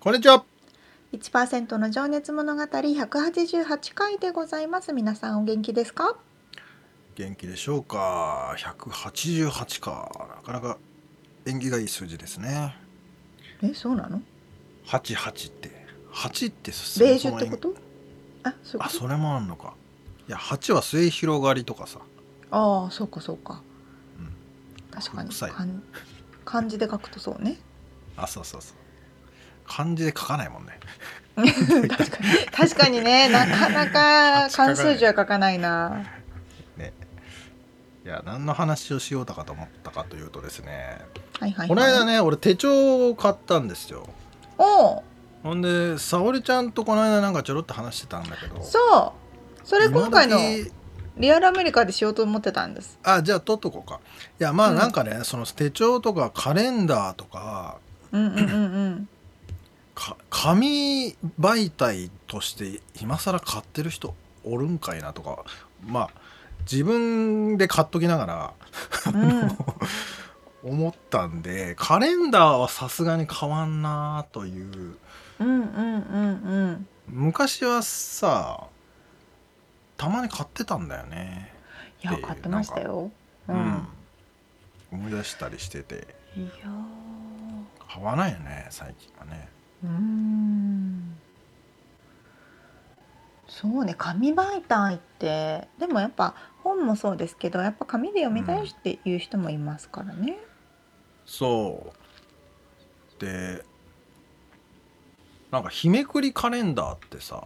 こんにちは。1%の情熱物語188回でございます。皆さんお元気ですか？元気でしょうか？188か。なかなか縁起がいい数字ですね。え、そうなの ?88 って。8ってそベージュってこと？あ、そうあ、それもあんのか。いや、8は末広がりとかさ。ああ、そうかそうか。うん。確かに。漢字で書くとそうね。あ、そうそうそう。漢字で書かないもんね。確かに確かにねなかなか漢数字は書かないな。ね。いや何の話をしようとかと思ったかというとですね、はいはいはい、この間ね俺手帳を買ったんですよ。おほんで沙織ちゃんとこの間なんかちょろっと話してたんだけど。そう。それ今回のリアルアメリカでしようと思ってたんです。あじゃあ取っとこうか。いやまあなんかね、うん、その手帳とかカレンダーとかうんうんうんうん紙媒体として今更買ってる人おるんかいなとかまあ自分で買っときながら、うん、思ったんでカレンダーはさすがに変わんなという,、うんうんうんうん、昔はさたまに買ってたんだよね。いや買ってましたよ、うん、思い出したりしてて。いや買わないよね最近はねうん。そうね紙媒体って。でもやっぱ本もそうですけどやっぱ紙で読みたいっていう人もいますからね。そう。でなんか日めくりカレンダーってさ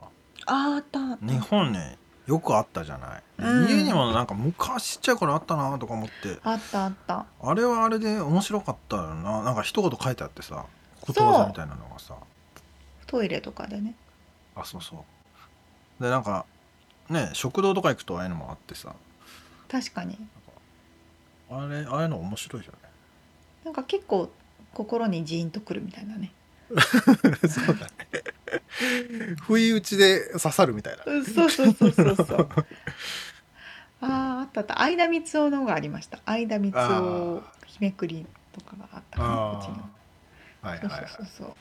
ああったあった。日本ねよくあったじゃない、うん。家にもなんか昔ちっちゃい頃あったなとか思って。あったあった。あれはあれで面白かったよな。なんか一言書いてあってさことわざみたいなのがさ。トイレとかでね。あそうそう。でなんかね食堂とか行くとああいうのもあってさ。確かに。あれああいうの面白いよね。なんか結構心にジーンとくるみたいなね。そうだね。不意打ちで刺さるみたいな。そうそうそうそうそう。あああったあった。相田光雄のがありました。相田光雄日めくりとかがあったかなこっちのはいはい、はい、そうそう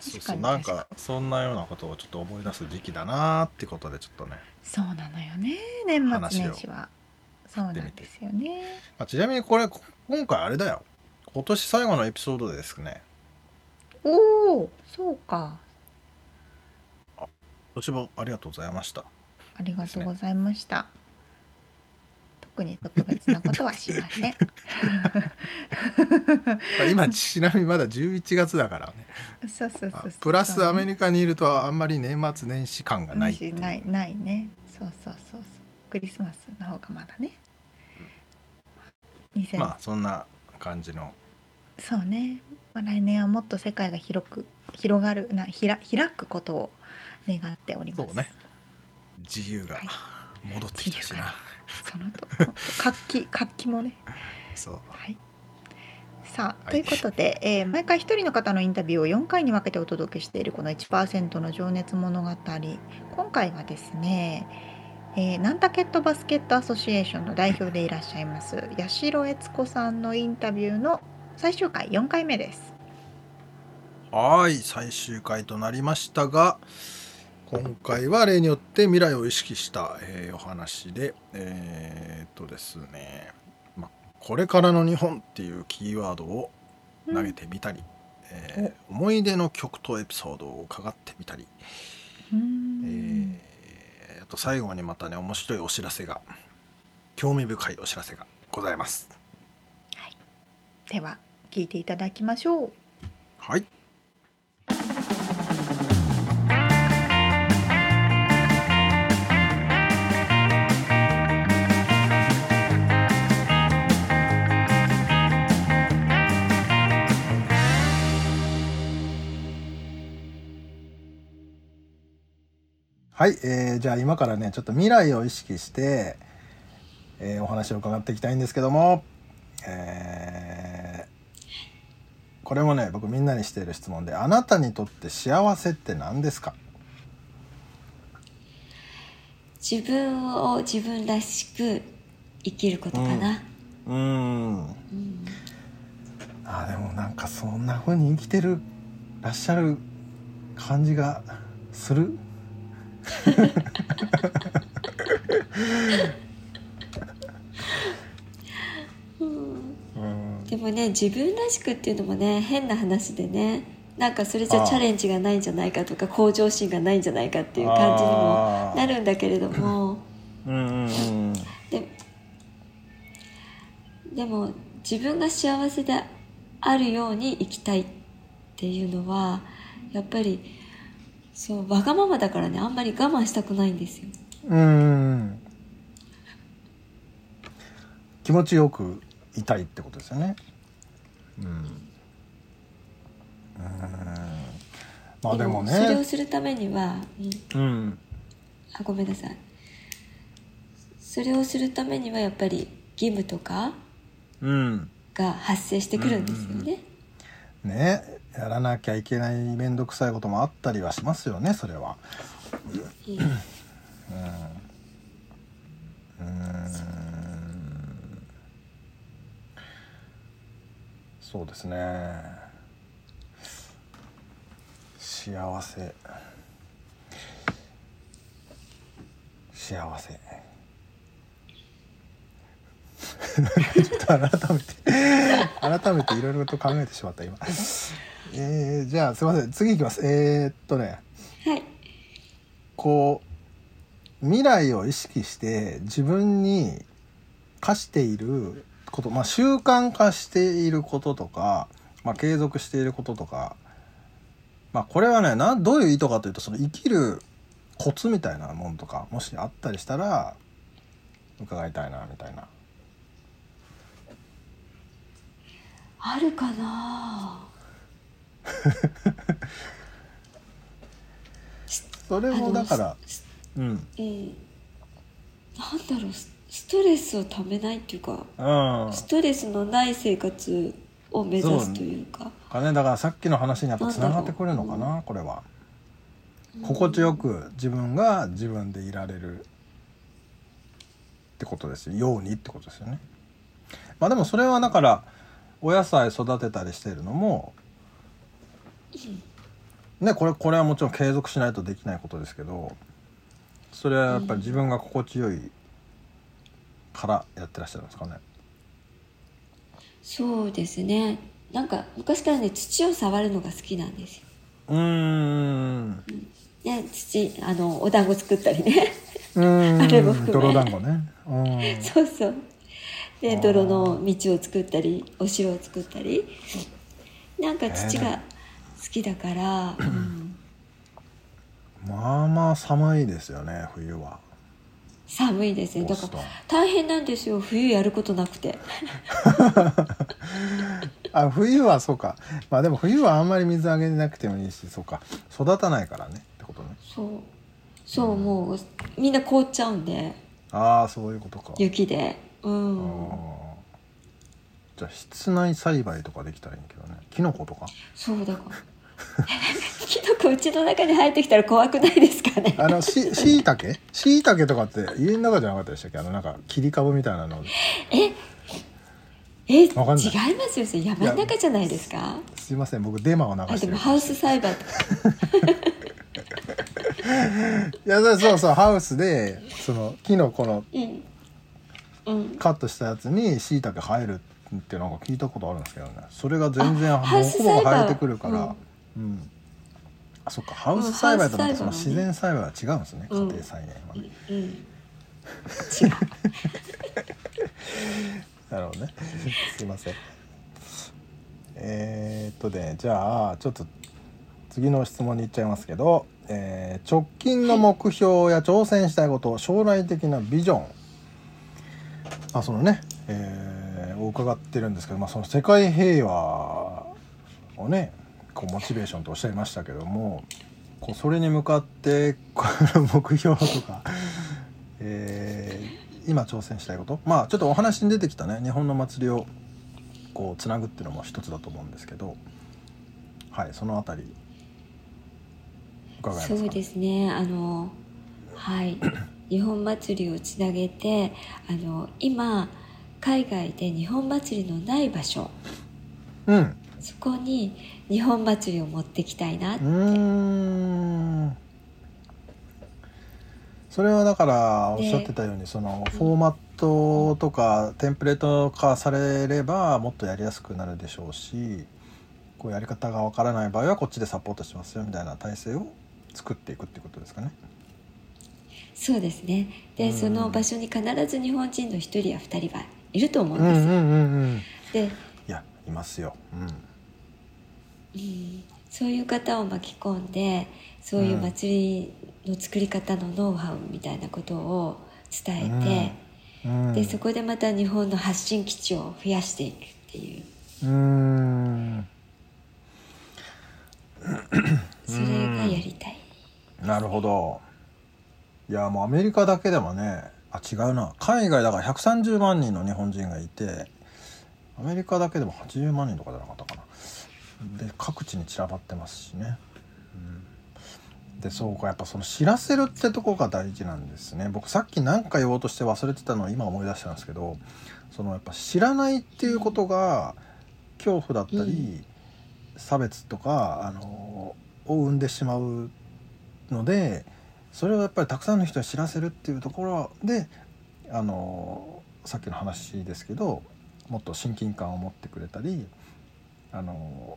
そうそう。なんかそんなようなことをちょっと思い出す時期だなってことでちょっとね。そうなのよね年末年始は。そうなんですよね、まあ、ちなみにこれ今回あれだよ。今年最後のエピソードですね。おおそうか。あ今年もありがとうございました。ありがとうございました、特に特別なことはしません。今ちなみにまだ11月だからね。そうそうそうプラスアメリカにいるとあんまり年末年始感がないないないね。そうそうそうそう。クリスマスの方がまだね、うん、まあそんな感じの。そうね、まあ、来年はもっと世界が広く広がるなひら開くことを願っております。そうね。自由が戻ってきたしな、はい そのと活気活気もね。そう。はい。さあ、ということで、えー、毎回一人の方のインタビューを4回に分けてお届けしているこの1%の情熱物語。今回はですね、えー、ナンタケットバスケットアソシエーションの代表でいらっしゃいます八代悦子さんのインタビューの最終回4回目です。はい最終回となりましたが今回は例によって未来を意識した、えー、お話でえー、っとですね、ま、これからの日本っていうキーワードを投げてみたり、うん、えー思い出の曲とエピソードを伺ってみたり、うん。えーあと最後にまたね面白いお知らせが興味深いお知らせがございます。では聞いていただきましょう。はいはい、えーじゃあ今からねちょっと未来を意識して、えーお話を伺っていきたいんですけども、えーこれもね僕みんなにしている質問であなたにとって幸せって何ですか？自分を自分らしく生きることかな、うーん。あでもなんかそんな風に生きてるらっしゃる感じがする。うんでもね自分らしくっていうのもね変な話でねなんかそれじゃチャレンジがないんじゃないかとか向上心がないんじゃないかっていう感じにもなるんだけれども。でも自分が幸せであるように生きたいっていうのはやっぱりそうわがままだからねあんまり我慢したくないんですよ。うん気持ちよくいたいってことですよね。うん。うんまあでもそれをね。するためには、うんうん。あごめんなさいそれをするためにはやっぱり義務とかうん。が発生してくるんですよね、ねやらなきゃいけない面倒くさいこともあったりはしますよねそれは。うんうん。そうですね。幸せ。幸せ。ちょっと改めて改めていろいろと考えてしまった今。えー、じゃあすいません次いきます。えー、っとね。はいこう未来を意識して自分に課していること、まあ、習慣化していることとか、まあ、継続していることとか、まあ、これはねなんどういう意図かというとその生きるコツみたいなもんとかもしあったりしたら伺いたいなみたいな。あるかな？それもだからうん。うんなんだろうスストレスをためないっていうかうん。ストレスのない生活を目指すというか。かね。だからさっきの話にやっぱつながってくるのかなこれは。心地よく自分が自分でいられる。ってことですよ。ようにってことですよね。まあでもそれはだからお野菜育てたりしてるのもねこれこれはもちろん継続しないとできないことですけどそれはやっぱり自分が心地よいからやってらっしゃるんですかね？そうですね。なんか昔からね土を触るのが好きなんですよ。うーん。ね土あのお団子作ったりね。うーん。あれも含め。泥団子ね。うん。そうそうで泥の道を作ったりお城を作ったり。なんか土が好きだから、うん。まあまあ寒いですよね冬は。寒いですね。だから大変なんですよ。冬やることなくて。あ冬はそうか。まあでも冬はあんまり水あげなくてもいいしそうか。育たないからねってことね。そう。そうもうみんな凍っちゃうんで。ああそういうことか。雪でうん。じゃあ室内栽培とかできたらいいけどね。キノコとか？そうだから キノコうちの中に生えてきたら怖くないですかね？あのししいたけ？しいたけとかって家の中じゃなかったでしたっけ？あのなんか切り株みたいなの。ええ違いますよ山の中じゃないですか？すいません。僕デマを流あしてる。でもハウス栽培 いやそうそうハウスでそのキノコのうんうんカットしたやつにしいたけ生えるってなんか聞いたことあるんですけどね。それが全然あハウスほぼ生えてくるから、うん。あそっか。ハウス栽培とまたその自然栽培は違うんですね、うん。家庭菜園はね、うん、違う。なるほどね。すいません。えー、っとねじゃあちょっと次の質問に行っちゃいますけど、えー直近の目標や挑戦したいこと将来的なビジョンまあそのね、えー伺ってるんですけど、まあ、その世界平和をねこうモチベーションとおっしゃいましたけどもこうそれに向かって この目標とか、えー今挑戦したいこと？まあちょっとお話に出てきたね日本の祭りをこうつなぐっていうのも一つだと思うんですけどはいそのあたり伺いますか？そうですねあのはい。日本祭りをつなげてあの今海外で日本祭りのない場所。うん。そこに日本祭りを持ってきたいなうーん。それはだからおっしゃってたようにそのフォーマットとかテンプレート化されればもっとやりやすくなるでしょうしこうやり方がわからない場合はこっちでサポートしますよみたいな体制を作っていくっていうことですかね。そうですね。で、うん。その場所に必ず日本人の一人や二人はいると思うんです。よ、うんうんうんうん。で、いやいますよ。うん。うん、そういう方を巻き込んでそういう祭りの作り方のノウハウみたいなことを伝えて、うん。でそこでまた日本の発信基地を増やしていくっていう。うーん。それがやりたい、なるほどいやもうアメリカだけでもねあ違うな。海外だから130万人の日本人がいてアメリカだけでも80万人とかじゃなかったかな。で各地に散らばってますしね、うん、でそうかやっぱその知らせるってとこが大事なんですね。僕さっき何か言おうとして忘れてたのを今思い出したんですけどそのやっぱ知らないっていうことが恐怖だったり、差別とかあのを生んでしまうのでそれをやっぱりたくさんの人に知らせるっていうところであのさっきの話ですけどもっと親近感を持ってくれたりあの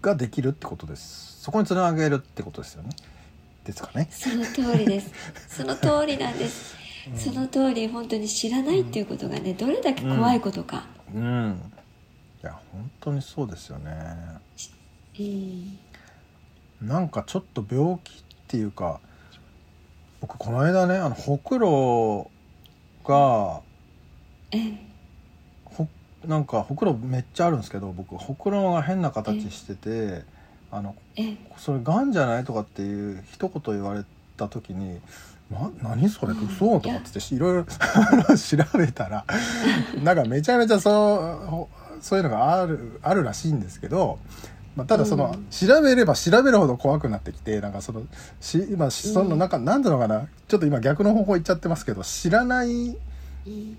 ができるってことです。そこにつなげるってことですよね。ですかね。その通りです。その通りなんです、うん。その通り本当に知らないっていうことがねどれだけ怖いことか、うん。いや本当にそうですよね。うん。なんかちょっと病気っていうか僕この間ねあのほくろがえほなんかほくろめっちゃあるんですけど僕ほくろが変な形しててあのえそれがんじゃないとかっていう一言言われた時に「な何それ？嘘?」とかっつっていろいろ調べたらなんかめちゃめちゃそうほそういうのがあるあるらしいんですけど、まあ、ただその、うん。調べれば調べるほど怖くなってきてなんかそのし今そのなん。か、なんていうのかな？ちょっと今逆の方向行っちゃってますけど知らないうん。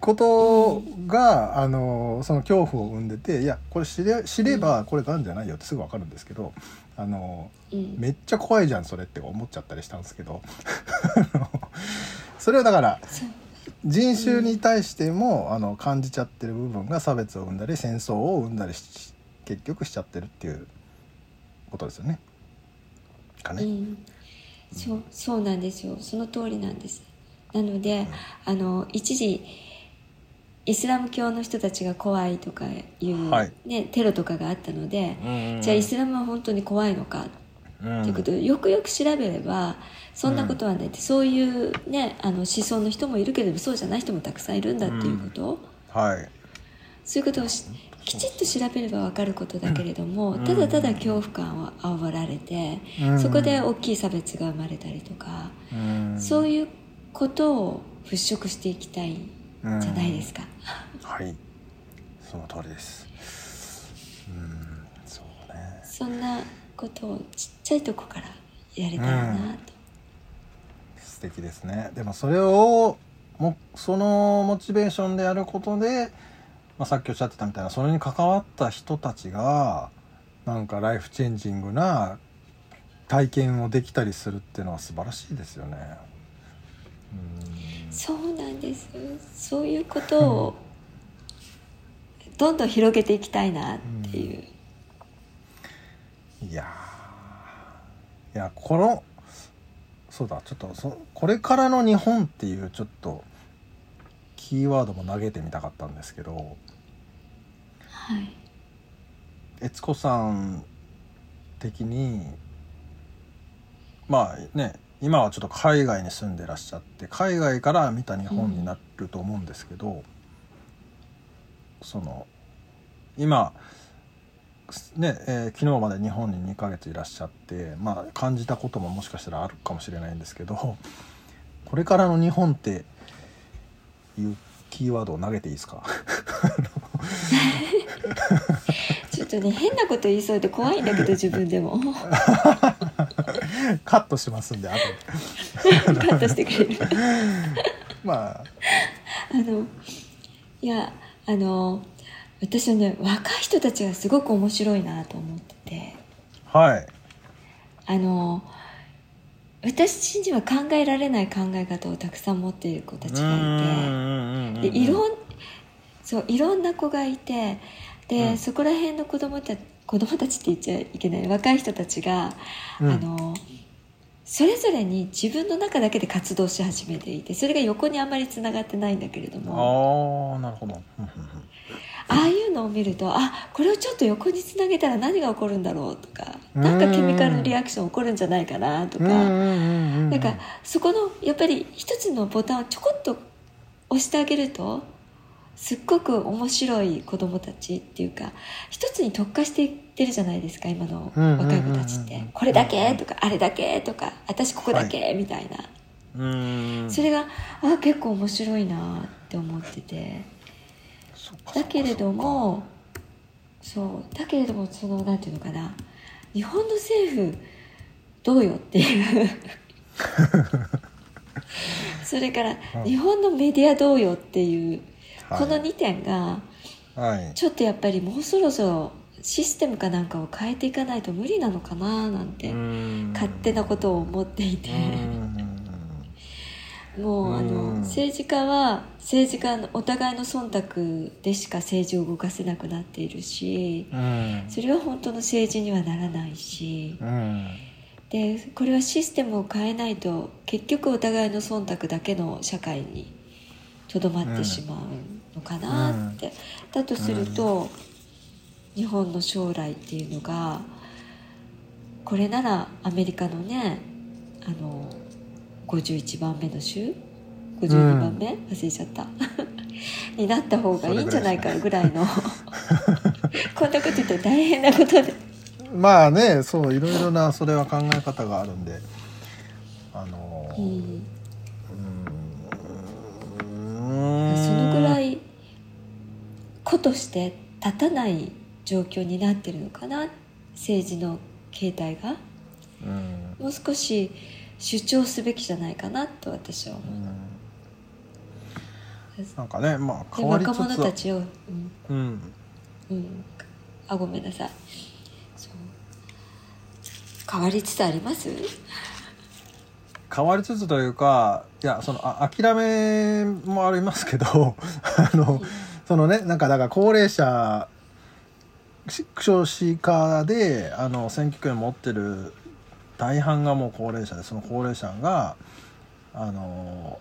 ことが、あのその恐怖を生んでていやこれ知れ知ればこれがんじゃないよってすぐ分かるんですけどあのうん。めっちゃ怖いじゃんそれって思っちゃったりしたんですけど。それはだから人種に対しても、あの感じちゃってる部分が差別を生んだり戦争を生んだりし結局しちゃってるっていうことですよね。かね。うん、そうそうなんですよ。その通りなんです。なので、あの一時イスラム教の人たちが怖いとかいう、はい。ね、テロとかがあったので、うんじゃあイスラムは本当に怖いのかうん。ということでよくよく調べればそんなことはないって、そういう、ね、あの思想の人もいるけれどそうじゃない人もたくさんいるんだっていうこと、はい。そういうことをしきちっと調べれば分かることだけれども、ただただ恐怖感を煽られて、うんそこで大きい差別が生まれたりとか、うんそういうことを払拭していきたいじゃないですか。はい。その通りです。うん、そうね。そんなことをちっちゃいとこからやれたらなと。素敵ですね。でもそれをもそのモチベーションでやることで、まあ、さっきおっしゃってたみたいなそれに関わった人たちがなんかライフチェンジングな体験をできたりするっていうのは素晴らしいですよね。うん。そうなんです。そういうことをどんどん広げていきたいなっていう、いやー。いやこのそうだちょっとそこれからの日本っていうちょっとキーワードも投げてみたかったんですけど悦子さん的にまあね今はちょっと海外に住んでらっしゃって海外から見た日本になると思うんですけど、その今ね、えー昨日まで日本に2ヶ月いらっしゃってまあ感じたことももしかしたらあるかもしれないんですけどこれからの日本っていうキーワードを投げていいですか？ちょっとね変なこと言いそうで怖いんだけど自分でも。カットしますんで後で。カットしてくれる。まあ。あのいやあの私はね若い人たちがすごく面白いなと思ってて。はい。あの私には考えられない考え方をたくさん持っている子たちがいて。でいろんそういろんな子がいてで、うん。そこら辺の子供た子供たちって言っちゃいけない若い人たちが、うん。あのそれぞれに自分の中だけで活動し始めていてそれが横にあんまりつながってないんだけれども。ああなるほど。ああいうのを見るとあこれをちょっと横につなげたら何が起こるんだろうとかなんかケミカルリアクション起こるんじゃないかなとか。なんかそこのやっぱり一つのボタンをちょこっと押してあげるとすっごく面白い子供たちっていうか一つに特化していってるじゃないですか今の若い子たちって。これだけとかあれだけとか私ここだけみたいな、うん。それがあ結構面白いなって思ってて。だけれどもそう。だけれどもそのなんていうのかな。日本の政府どうよっていう。それからうん日本のメディアどうよっていう。はいこの2点がはい。ちょっとやっぱりもうそろそろシステムかなんかを変えていかないと無理なのかななんて勝手なことを思っていて。もうあうん。の政治家は政治家のお互いの忖度でしか政治を動かせなくなっているしうん。それは本当の政治にはならないし。うん。でこれはシステムを変えないと結局お互いの忖度だけの社会にとどまってしまうのかなって、だとすると、日本の将来っていうのがこれならアメリカのねあの51番目の州？52番目、忘れちゃった。になった方がいいんじゃないかぐらいの。こんなこと言ったら大変なことで。まあねそういろいろなそれは考え方があるんで。あのううんん。そのぐらい子として立たない状況になってるのかな政治の形態が。うん。もう少し主張すべきじゃないかなと私は思う、なんかねまあで変わりつ若者つたちを、うん。うん。うん、あごめんなさい。変わりつつあります？変わりつつというかいやそのあ諦めもありますけど あのそのねなんかだから高齢者少子化であの選挙権持ってる大半がもう高齢者でその高齢者があの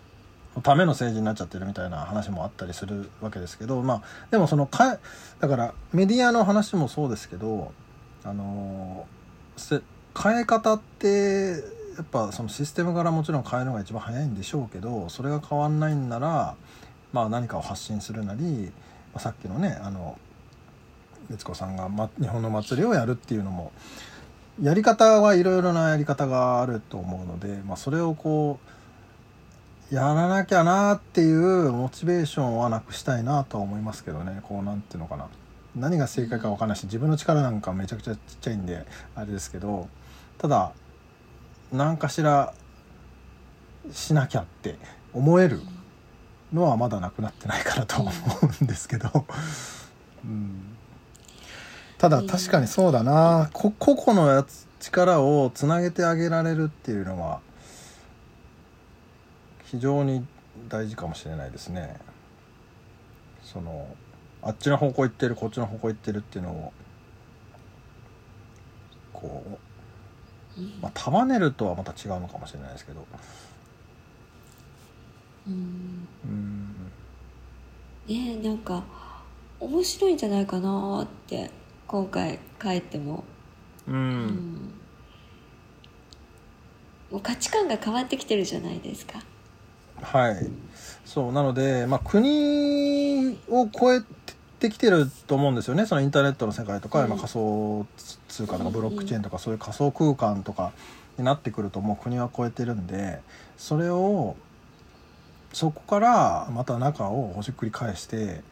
ための政治になっちゃってるみたいな話もあったりするわけですけどまあでもそのかだからメディアの話もそうですけどあの変え方ってやっぱそのシステムからもちろん変えるのが一番早いんでしょうけどそれが変わんないんなら、まあ、何かを発信するなり、まあ、さっきのねあの悦子さんが、ま、日本の祭りをやるっていうのもやり方はいろいろなやり方があると思うので、まあ、それをこうやらなきゃなっていうモチベーションはなくしたいなとは思いますけどね。こうなんていうのかな。何が正解か分かんないし自分の力なんかめちゃくちゃちっちゃいんであれですけどただ何かしらしなきゃって思えるのはまだなくなってないかなとは思うんですけど、うん、ただ確かにそうだな。こ個々のやつ力をつなげてあげられるっていうのは非常に大事かもしれないですね。そのあっちの方向行ってるこっちの方向行ってるっていうのをこう、うんまあ、束ねるとはまた違うのかもしれないですけどうん。うん。ねえなんか面白いんじゃないかなって今回帰っても、ううんん。もう価値観が変わってきてるじゃないですか。はい。そうなので、まあ、国を超えてきてると思うんですよね。そのインターネットの世界とか、うん。まあ仮想通貨とかうん。ブロックチェーンとかそういう仮想空間とかになってくるともう国は超えてるんでそれをそこからまた中をほじくり返して、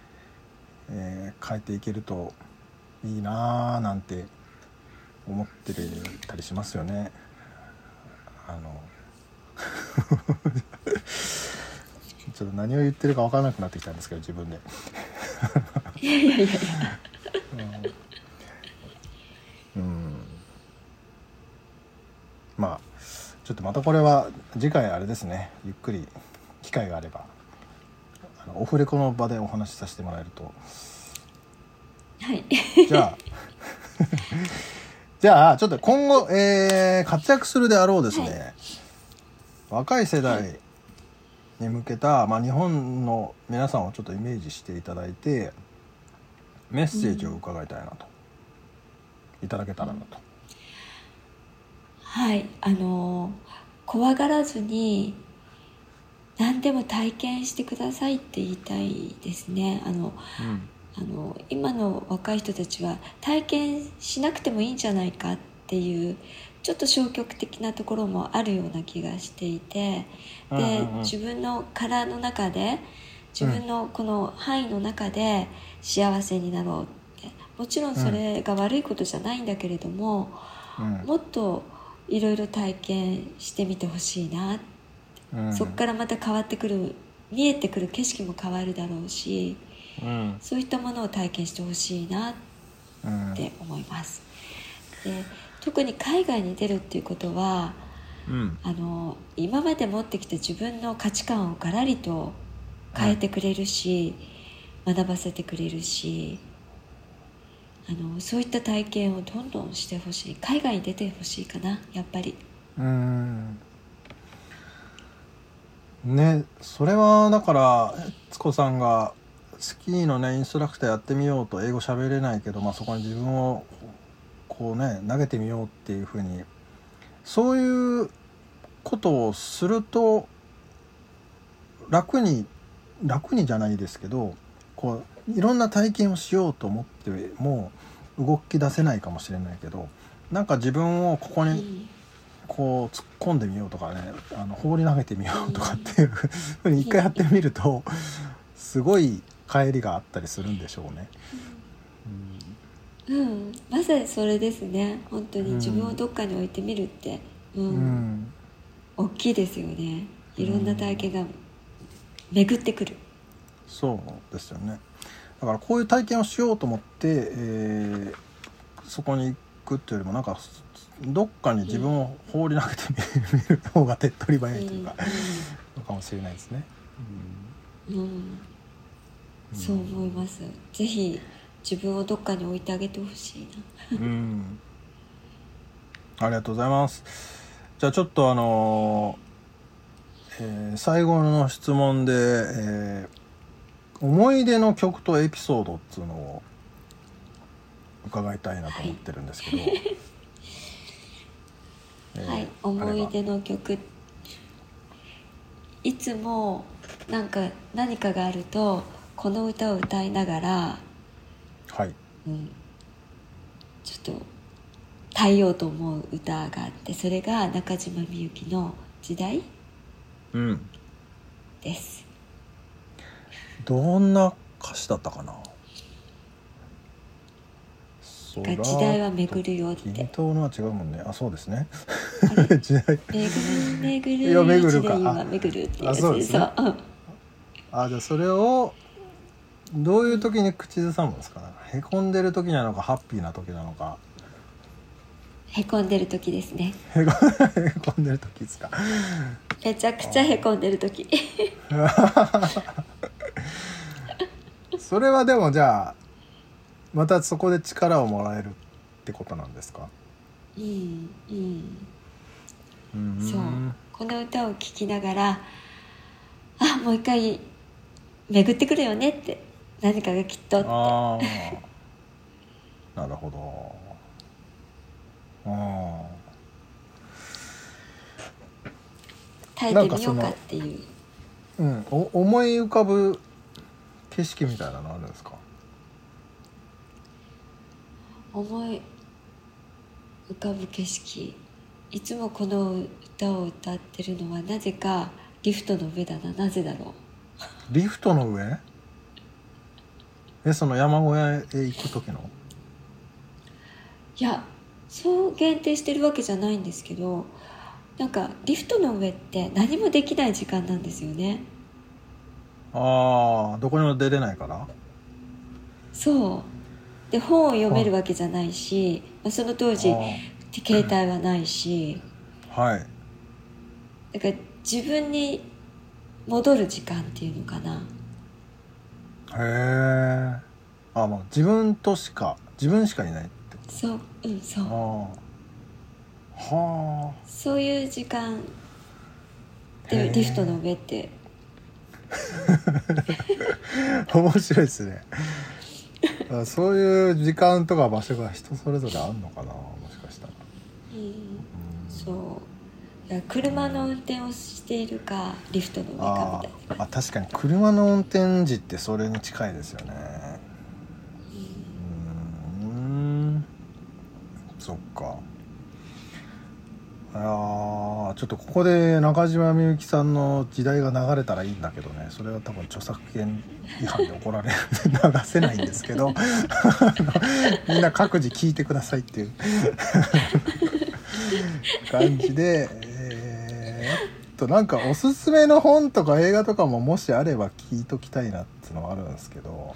えー変えていけるといいなあなんて思ってたりしますよね。あの ちょっと何を言ってるか分からなくなってきたんですけど自分で。いやいやいやいやうんうんまあちょっとまたこれは次回あれですねゆっくり機会があればあのオフレコの場でお話しさせてもらえると。はい。じゃあ じゃあちょっと今後、えー活躍するであろうですね、若い世代に向けた、まあ、日本の皆さんをちょっとイメージしていただいてメッセージを伺いたいなと、いただけたらなと。はい、あの怖がらずに何でも体験してくださいって言いたいですね。あのあの今の若い人たちは体験しなくてもいいんじゃないかっていうちょっと消極的なところもあるような気がしていて。で、うんうんうん。自分の殻の中で自分のこの範囲の中で幸せになろうって。もちろんそれが悪いことじゃないんだけれども、うん。もっといろいろ体験してみてほしいな、うん。そこからまた変わってくる見えてくる景色も変わるだろうしうん。そういったものを体験してほしいなっうん。て思います。で特に海外に出るっていうことはうん。あの今まで持ってきた自分の価値観をガラリと変えてくれるし、学ばせてくれるしあのそういった体験をどんどんしてほしい。海外に出てほしいかなやっぱり。うんねそれはだから悦子さんがスキーのねインストラクターやってみようと英語喋れないけど、まあ、そこに自分をこうね投げてみようっていうふうにそういうことをすると楽に楽にじゃないですけどこういろんな体験をしようと思っても動き出せないかもしれないけどなんか自分をここにこう突っ込んでみようとかねあの放り投げてみようとかっていうふうに一回やってみるとすごい帰りがあったりするんでしょうね。うん、まさにそれですね。本当にうん。自分をどっかに置いてみるって、うん。うん。大きいですよね。いろんな体験が巡ってくる、そうですよね。だからこういう体験をしようと思って、えーそこに行くっていうよりもなんかどっかに自分を放り投げてみる,、方が手っ取り早いというか、のかもしれないですね。うん。そう思います。ぜひ自分をどっかに置いてあげてほしいな。うん、ありがとうございます。じゃあちょっとあのーえー最後の質問で、えー思い出の曲とエピソードっつうのを伺いたいなと思ってるんですけど。えーはい、思い出の曲いつもなんか何かがあるとこの歌を歌いながら、はい。うん、ちょっと耐えようと思う歌があってそれが中島みゆきの「時代うん。」ですどんな歌詞だったかな？が時代は巡るよって。君とのは違うもんね。あ、そうですね。時代。巡る巡る。巡るか。は巡るっていうやつあそうですね。そううん。あじゃあそれをどういう時に口ずさむんですか？へこんでる時なのかハッピーな時なのか。へこんでる時ですね。へこへこんでる時ですか？めちゃくちゃへこんでる時。それはでもじゃあまたそこで力をもらえるってことなんですか？うんうんうん。そう。この歌を聴きながらあもう一回巡ってくるよねって何かがきっとって。なるほど。あ耐えてみようかっていう。あうんお思い浮かぶ景色みたいなのあるんですか？思い浮かぶ景色。いつもこの歌を歌ってるのはなぜかリフトの上だな。なぜだろリフトの上？えその山小屋へ行く時の？ういやそう限定してるわけじゃないんですけどなんかリフトの上って何もできない時間なんですよね。ああどこにも出れないから？そうで本を読めるわけじゃないし、まあ、その当時あ携帯はないし。ー はい。だから自分に戻る時間っていうのかな。へえあもう自分としか自分しかいないって。こそううんそう。とああ。はそういう時間でリフトの上って。あ 面白いですねあそういう時間とか場所が人それぞれあるのかなもしかしたら。うん。そう。いや車の運転をしているかリフトの上かあみたいーあ確かに。車の運転時ってそれに近いですよね。うーん。そっかいやーちょっとここで中島みゆきさんの時代が流れたらいいんだけどね。それは多分著作権違反で怒られる。流せないんですけど。みんな各自聞いてくださいっていう。感じでえーっとなんかおすすめの本とか映画とかももしあれば聞いときたいなっていうのはあるんですけど。も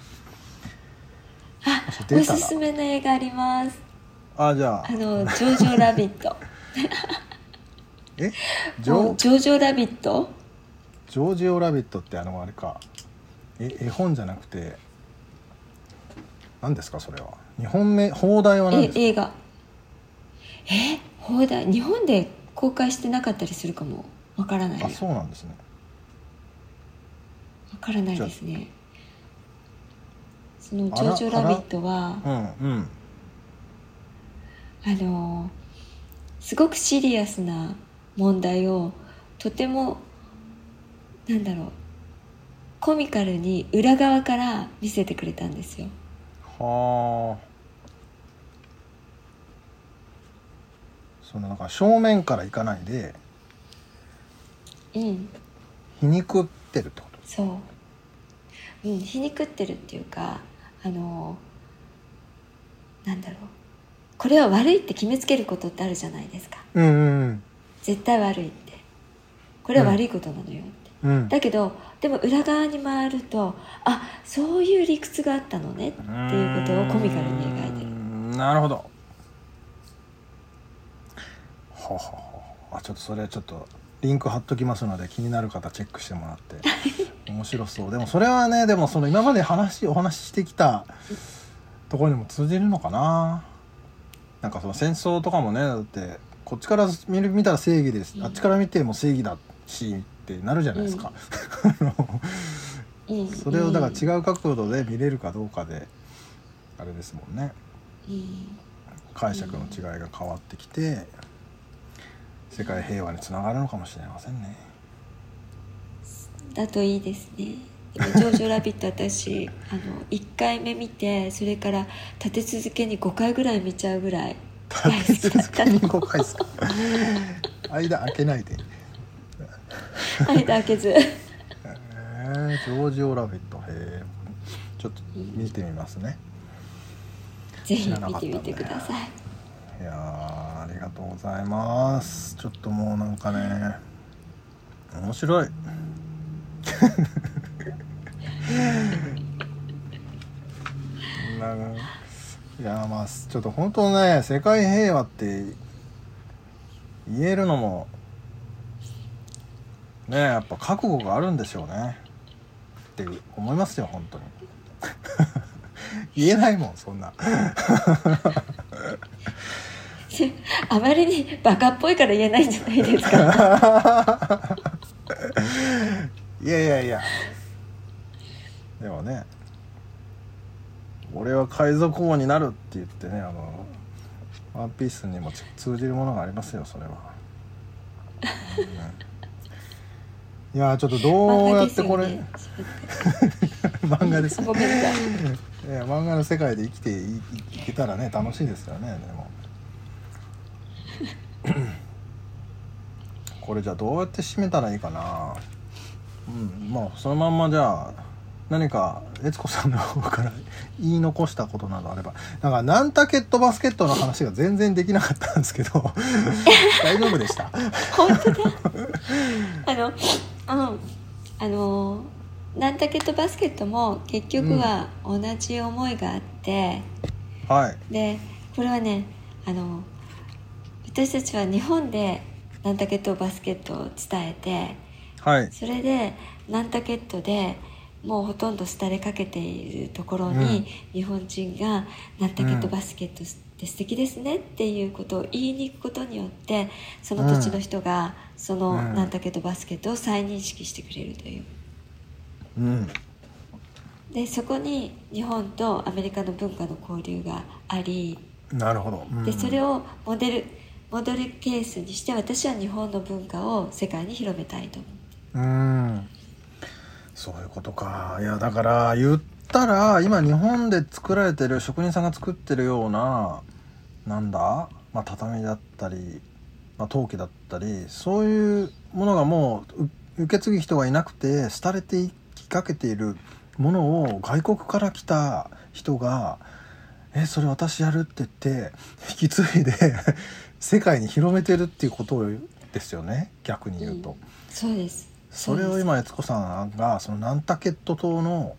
しおすすめの映画あります。あじゃあ。あの「ジョージョラビット」え？ジョジョージョラビット？ジョージオラビットってあのあれか。え絵本じゃなくて何ですか？それは。日本名放題は何ですか？え映画。え？放題？日本で公開してなかったりするかも。わからない。あわそうなんですね。からないですね。その「あらジョージョラビットは」うんうん。あのすごくシリアスな問題をとてもなんだろうコミカルに裏側から見せてくれたんですよ。はあ。そのなんか正面から行かないでうん。皮肉ってるってこと？そう、うん、皮肉ってるっていうかあのなんだろう。これは悪いって決めつけることってあるじゃないですか。うんうん絶対悪いって。これは悪いことなのよって、うん。うんだけどでも裏側に回るとあそういう理屈があったのねっていうことをコミカルに描いてる。るなるほど。はあはあはああちょっとそれちょっとリンク貼っときますので気になる方チェックしてもらって。面白そう。でもそれはねでもその今まで話お話ししてきたところにも通じるのかな。なんかその戦争とかもねだってこっちから見る見たら正義です、うん。あっちから見ても正義だしってなるじゃないですか、うん。それをだからう違う角度で見れるかどうかであれですもんね。ん。解釈の違いが変わってきて世界平和につながるのかもしれませんね。だといいですね。でも「ジョージョラビット」私 あの1回目見てそれから立て続けに5回ぐらい見ちゃうぐらい大好きだったにの5回ですか間開けないで。間開けず。えー、ジョージオラビット。へえちょっと見てみますね。ぜひ見てみてください。いやーありがとうございます。ちょっともうなんかね面白い。ないやまあちょっと本当ね世界平和って言えるのもねやっぱ覚悟があるんでしょうね。って思いますよ本当に。言えないもんそんな。あまりにバカっぽいから言えないんじゃないですか。いやいやいや。でもね俺は海賊王になるって言ってねあのワンピースにも通じるものがありますよそれは、うん、いやちょっとどうやってこれ漫画ですごめんなさいいや漫画の世界で生きていいけたらね楽しいですよねでも。これじゃあどうやって締めたらいいかな。うんまあそのまんまじゃあ何か悦子さんの方から言い残したことなどあれば。なんかナンタケットバスケットの話が全然できなかったんですけど。大丈夫でした？本当だあのうんあのナンタケットバスケットも結局は同じ思いがあって、はい。でこれはねあの私たちは日本でナンタケットバスケットを伝えてはい。それでナンタケットでもうほとんど廃れかけているところに、日本人がナンタケットバスケットって素敵ですねっていうことを言いに行くことによってその土地の人がそのうん。ナンタケットバスケットを再認識してくれるという。うん。でそこに日本とアメリカの文化の交流がありなるほど、うん。でそれをモデルモデルケースにして私は日本の文化を世界に広めたいと思ううんそういうことか。いやだから言ったら今日本で作られてる職人さんが作ってるようななんだ、まあ、畳だったり、まあ、陶器だったりそういうものがもう受け継ぐ人がいなくて廃れていきかけているものを外国から来た人が「えそれ私やる」って言って引き継いで世界に広めてるっていうことですよね。逆に言うと。そうです。それを今悦子さんがそのナンタケット島の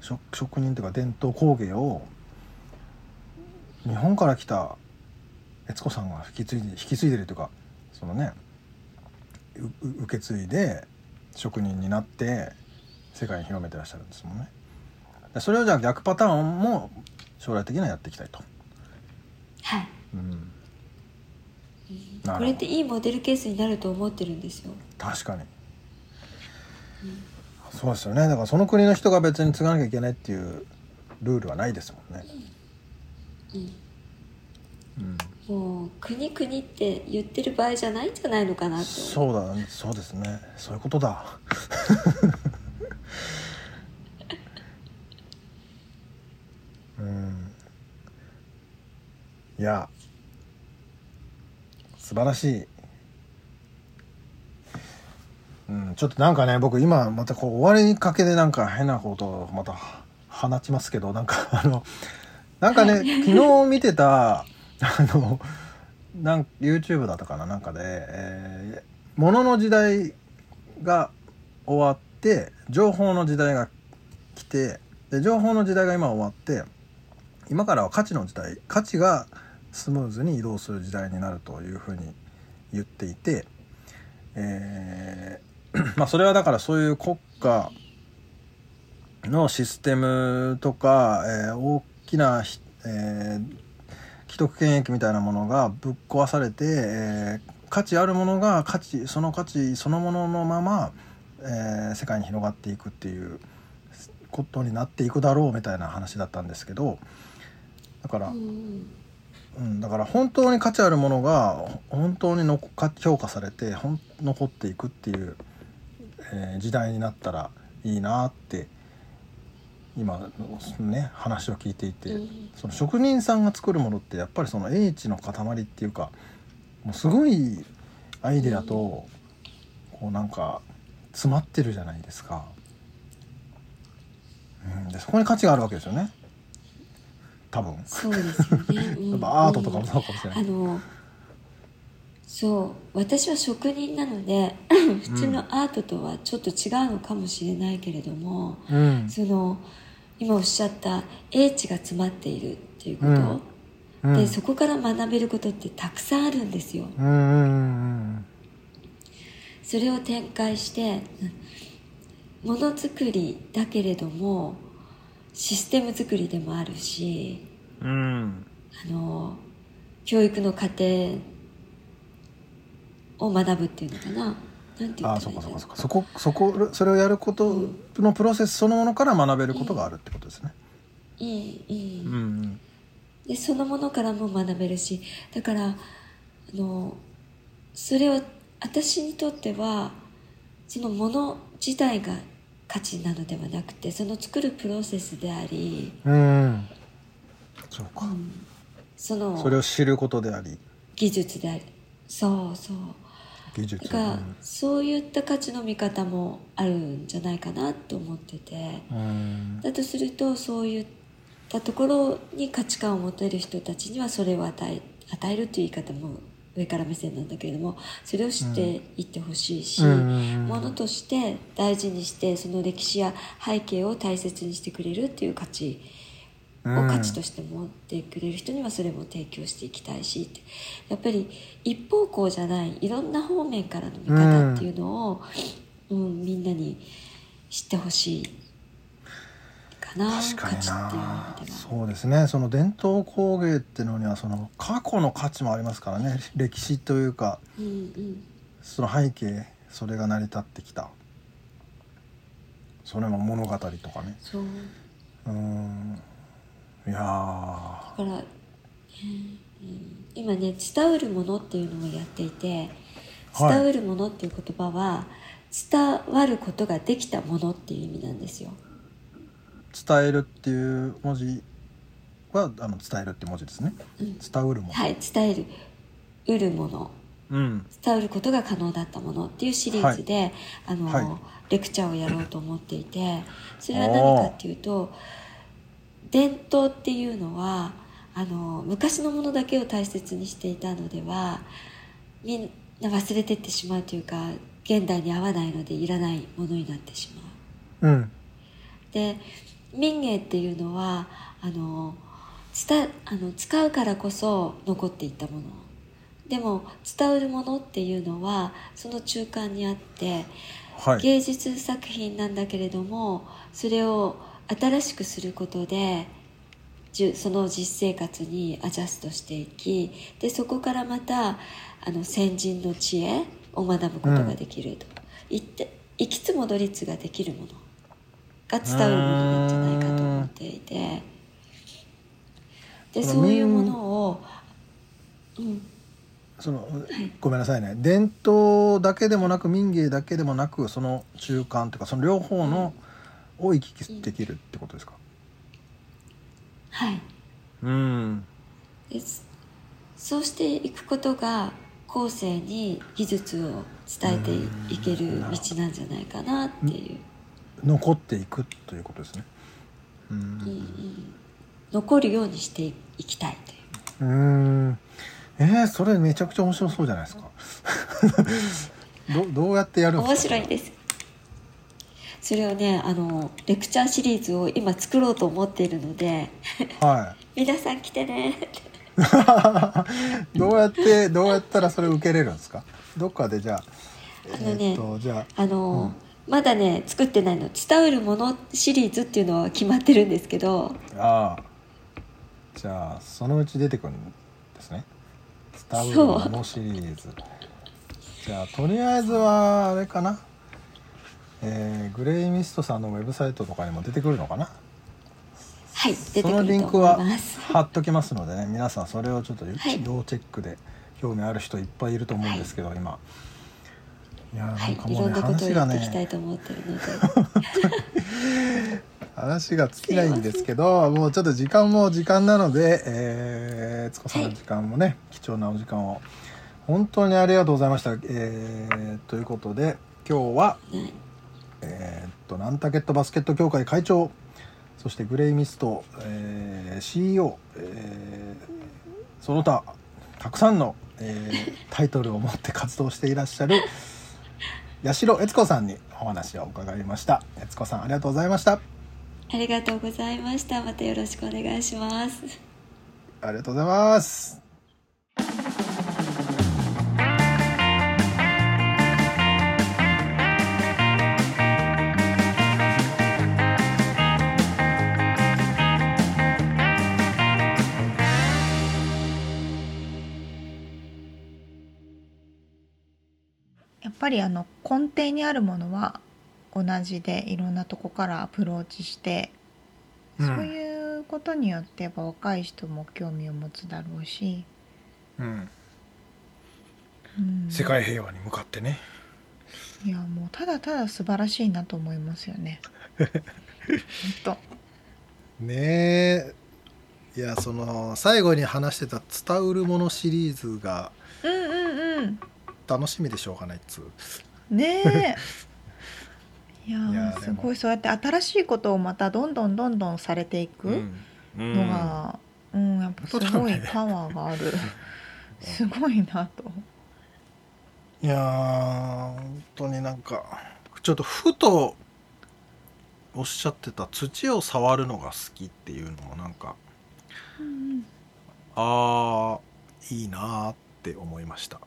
職職人というか伝統工芸を日本から来た悦子さんが引き継いで引き継いでるというかそのね受け継いで職人になって世界に広めてらっしゃるんですもんね。でそれをじゃあ逆パターンも将来的にはやっていきたいと。はい。うん、これっていいモデルケースになると思ってるんですよ。確かに、そうですよね。だからその国の人が別に継がなきゃいけないっていうルールはないですもんね、うん、もう国国って言ってる場合じゃないんじゃないのかなとそうだね。そうですね。そういうことだ。うん。いや素晴らしいうん、ちょっとなんかね僕今またこう終わりかけでなんか変なことをまた放ちますけどなんかあのなんかね 昨日見てたあのなん YouTube だったかななんかで、えー、ものの時代が終わって情報の時代が来てで情報の時代が今終わって今からは価値の時代価値がスムーズに移動する時代になるというふうに言っていて、えー まあそれはだからそういう国家のシステムとか、えー大きなひ、えー既得権益みたいなものがぶっ壊されて、えー価値あるものが価値その価値そのもののまま、えー世界に広がっていくっていうことになっていくだろうみたいな話だったんですけどだから、うん。うん、だから本当に価値あるものがほ本当にのか評価されてほん残っていくっていう、えー時代になったらいいなって今のね話を聞いていて、うん。その職人さんが作るものってやっぱりその英知の塊っていうかもうすごいアイデアとこうなんか詰まってるじゃないですか。うん、でそこに価値があるわけですよね。多分。そうですよね、うん。やっぱアートとかもそうかもしれない。あのそう。私は職人なので 普通のアートとはちょっと違うのかもしれないけれども、うん。その今おっしゃった英知が詰まっているっていうこと、うん。うん。でそこから学べることってたくさんあるんですよ。うんそれを展開してものづくりだけれどもシステム作りでもあるしうん。あの教育の過程を学ぶっていうのかななんて言あったらいいんだろあそうかそうかそうか。そこそこそれをやることのプロセスそのものから学べることがあるってことですね。いいいい、うんでそのものからも学べるし。だからあのそれを私にとってはそのもの自体が価値なのではなくてその作るプロセスであり、うん、うん、そうか。そのそれを知ることであり。技術であり。そうそう技術。だから、うん。そういった価値の見方もあるんじゃないかなと思ってて。うん。だとするとそういったところに価値観を持てる人たちにはそれを与え与えるという言い方も上から目線なんだけれどもそれを知っていってほしいし、うん。ものとして大事にしてその歴史や背景を大切にしてくれるっていう価値を価値として持ってくれる人にはそれも提供していきたいしって。やっぱり一方向じゃないいろんな方面からの見方っていうのを、うんみんなに知ってほしいかな価値っていうな意味では。そうですね。その伝統工芸っていうのにはその過去の価値もありますからね。歴史というかうんうん。その背景それが成り立ってきた。それも物語とかね。そう。うんいやー。だから、うん今ね伝うるものっていうのをやっていてはい。伝うるものっていう言葉は、伝わることができたものっていう意味なんですよ。伝えるっていう文字はあの伝えるって文字ですね。うん。伝うるもの、はい伝えるうるもの。うん。伝わることが可能だったものっていうシリーズで、あのはい。レクチャーをやろうと思っていてそれは何かっていうと伝統っていうのはあの昔のものだけを大切にしていたのではみんな忘れてってしまうというか現代に合わないのでいらないものになってしまう。うん。で民芸っていうのはあの伝あの使うからこそ残っていったもの。でも伝わるものっていうのはその中間にあってはい。芸術作品なんだけれどもそれを新しくすることでじゅその実生活にアジャストしていきでそこからまたあの先人の知恵を学ぶことができると、いって行きつ戻りつができるものが伝わるものなんじゃないかと思っていて。でそういうものを、うん、そのい。ごめんなさいね。伝統だけでもなく民芸だけでもなくその中間というかその両方のを行き来できるってことですか？はい。うん。です。そうしていくことが後世に技術を伝えていける道なんじゃないかなっていう、残っていくということですね。ううん。残るようにしていきたいという。うーん。えー、それめちゃくちゃ面白そうじゃないですか。どどうやってやるん面ですか？白いんですそれをねあのレクチャーシリーズを今作ろうと思っているのでは 皆さん来てね。い どうやってどうやったらそれ受けれるんですか？どっかでじゃああのねえーじゃあの、まだね作ってないの。伝わるものシリーズっていうのは決まってるんですけど。ああ。あじゃあそのうち出てくるんですね「伝わるもの」シリーズ。じゃあとりあえずはあれかなえーグレイミストさんのウェブサイトとかにも出てくるのかな？はいそのリンクは貼っときますのでね 皆さんそれをちょっと要はい。チェックで興味ある人いっぱいいると思うんですけど、今。いやーはいなんかもうねいろんなことを話がやっていきたいねと思ってるので。話が尽きないんですけど もうちょっと時間も時間なので、えー、つこさんの時間もね、貴重なお時間を。本当にありがとうございました、えーということで今日ははいえーっとナンタケットバスケット協会会長そしてグレイミスト、えー CEO、えーその他たくさんの、えータイトルを持って活動していらっしゃる八代悦子さんにお話を伺いました。悦子さんありがとうございました。ありがとうございました。またよろしくお願いします。ありがとうございますぱりあの根底にあるものは同じでいろんなとこからアプローチして、うんそういうことによってやっぱ若い人も興味を持つだろうし、うん、うん世界平和に向かってねいやもうただただ素晴らしいなと思いますよね。本ねえいやその最後に話してた「伝うるもの」シリーズが当。うんうんうん。楽しみでしょうがないっつうねえ。いやすごいそうやって新しいことをまたどんどんどんどんされていくうんのが、うんやっぱすごいパワーがある。すごいなと。いやー本当になんかちょっとふとおっしゃってた土を触るのが好きっていうのもなんかうんあーいいなーって思いましたうん。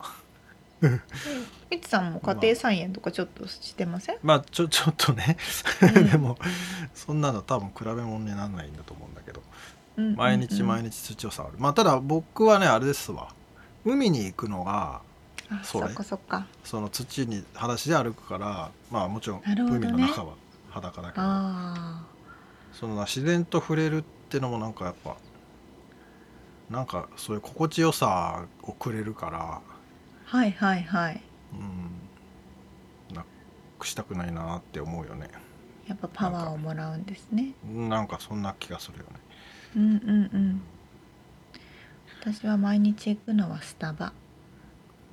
みつさんも家庭菜園とかちょっとしてません？まあちょ ちょっとね。うん。でもそんなの多分比べ物にならないんだと思うんだけど。毎日毎日土を触る。まあただ僕はねあれですわ。海に行くのがあそれ。そっかそっか。その土に裸足で歩くからまあもちろん海の中は裸だけど、あその自然と触れるってのもなんかやっぱなんかそういう心地よさをくれるからあ。はいはいはい。うんなくしたくないなって思うよねやっぱパワーをもらうんですね。なんかそんな気がするよねうんうんうん。私は毎日行くのはスタバ。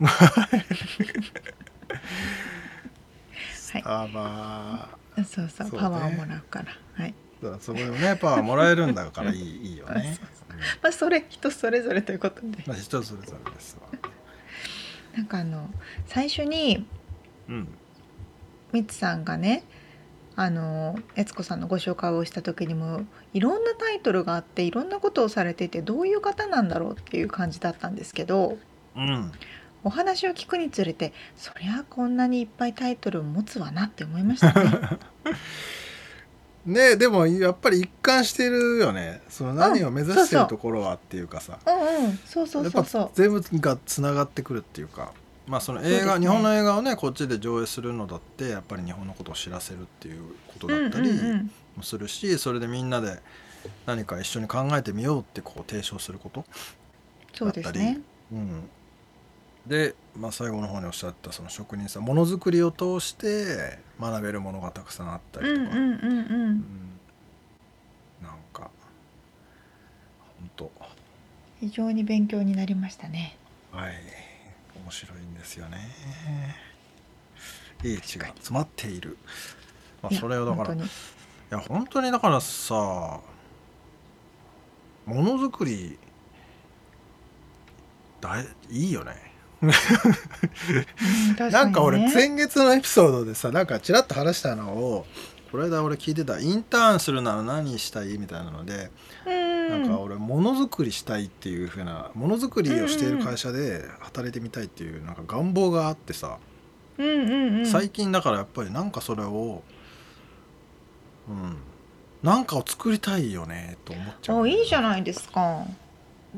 はいあまそうそうそうねパワーをもらうから。はい。あそこでもねパワーもらえるんだからいいいいよあねまあそれ人それぞれということでうん。まあ人それぞれですわなんかあの最初にうんみつさんがね。あの悦子さんのご紹介をした時にもいろんなタイトルがあっていろんなことをされていてどういう方なんだろうっていう感じだったんですけどうんお話を聞くにつれてそりゃこんなにいっぱいタイトルを持つわなって思いましたね。ねでもやっぱり一貫してるよね。その何を目指してるところはっていうかさ。うんうんそうそうやっぱそう。そう。全部がつながってくるっていうか。まあその映画、ね。日本の映画をねこっちで上映するのだってやっぱり日本のことを知らせるっていうことだったりもするし、それでみんなで何か一緒に考えてみようってこう提唱すること、そうですね。うん、で、まあ、最後の方におっしゃったその職人さんものづくりを通して学べるものがたくさんあったりとか、うんうんうんう。うん。んなんか本当非常に勉強になりましたね。はい。面白いんですよね。英知が詰まっている、まあ、それをだからいや本当にだからさものづくりだいいいよねなんか俺にね。前月のエピソードでさなんかちらっと話したのをこの間俺聞いてたインターンするなら何したいみたいなので、うん。なんか俺ものづくりしたいっていう風なものづくりをしている会社で働いてみたいっていうなんか願望があってさ、うんうんうん。最近だからやっぱりなんかそれをうん。なんかを作りたいよねと思っちゃう。あいいじゃないですか。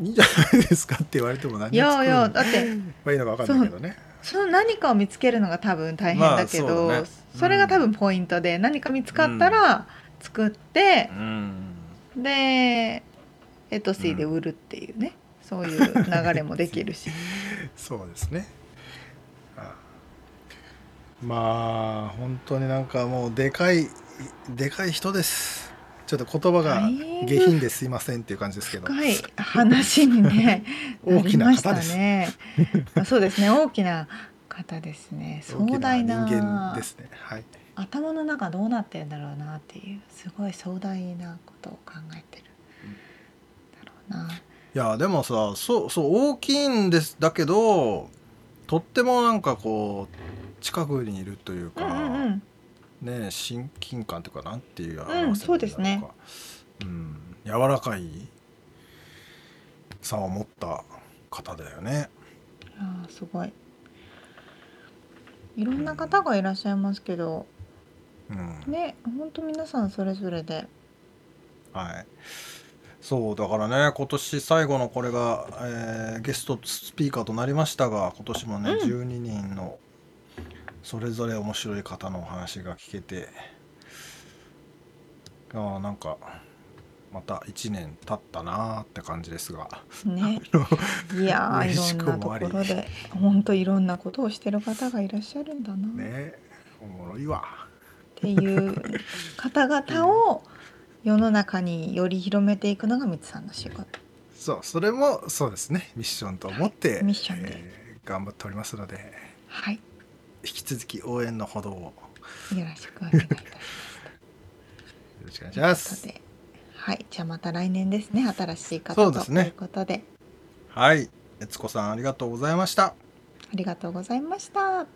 いいじゃないですかって言われても何をいやいやだってがいいのか分かんないけどね。その何かを見つけるのが多分大変だけど、まあそうだね。それが多分ポイントで、何か見つかったら作ってう、ん。でエトシーで売るっていうね、そういう流れもできるし。そうですね。あ。まあ本当になんかもうでかいでかい人ですちょっと言葉が下品ですいませんっていう感じですけど。深い話にね 大きな方です。ね。あそうですね。大きな方ですね。壮大な人間ですね。はい。頭の中どうなってんだろうなっていうすごい壮大なことを考えてる、だろうな。いやでもさそうそう大きいんです。だけどとってもなんかこう近くにいるというか、うんうね親近感というかなんていう表せばいいうんそうですね。かうん、柔らかいさを持った方だよね。あーすごい。いろんな方がいらっしゃいますけどうん。ね本当皆さんそれぞれで。はい。そうだからね今年最後のこれが、えーゲストスピーカーとなりましたが今年もね、うん。12人のそれぞれ面白い方のお話が聞けてああなんかまた1年経ったなーって感じですが。ね。いやーいろんなところで本当いろんなことをしてる方がいらっしゃるんだな、っねおもろいわ。ていう方々を世の中により広めていくのがみつさんの仕事。そうそれもそうですね。ミッションと思って、ミッションで。えー頑張っておりますので。はい引き続き応援のほどを。よよろしくお願いいたします。ろしくお願いします。ではいじゃあまた来年ですね新しい方ということで。はい。悦子さんありがとうございました。ありがとうございました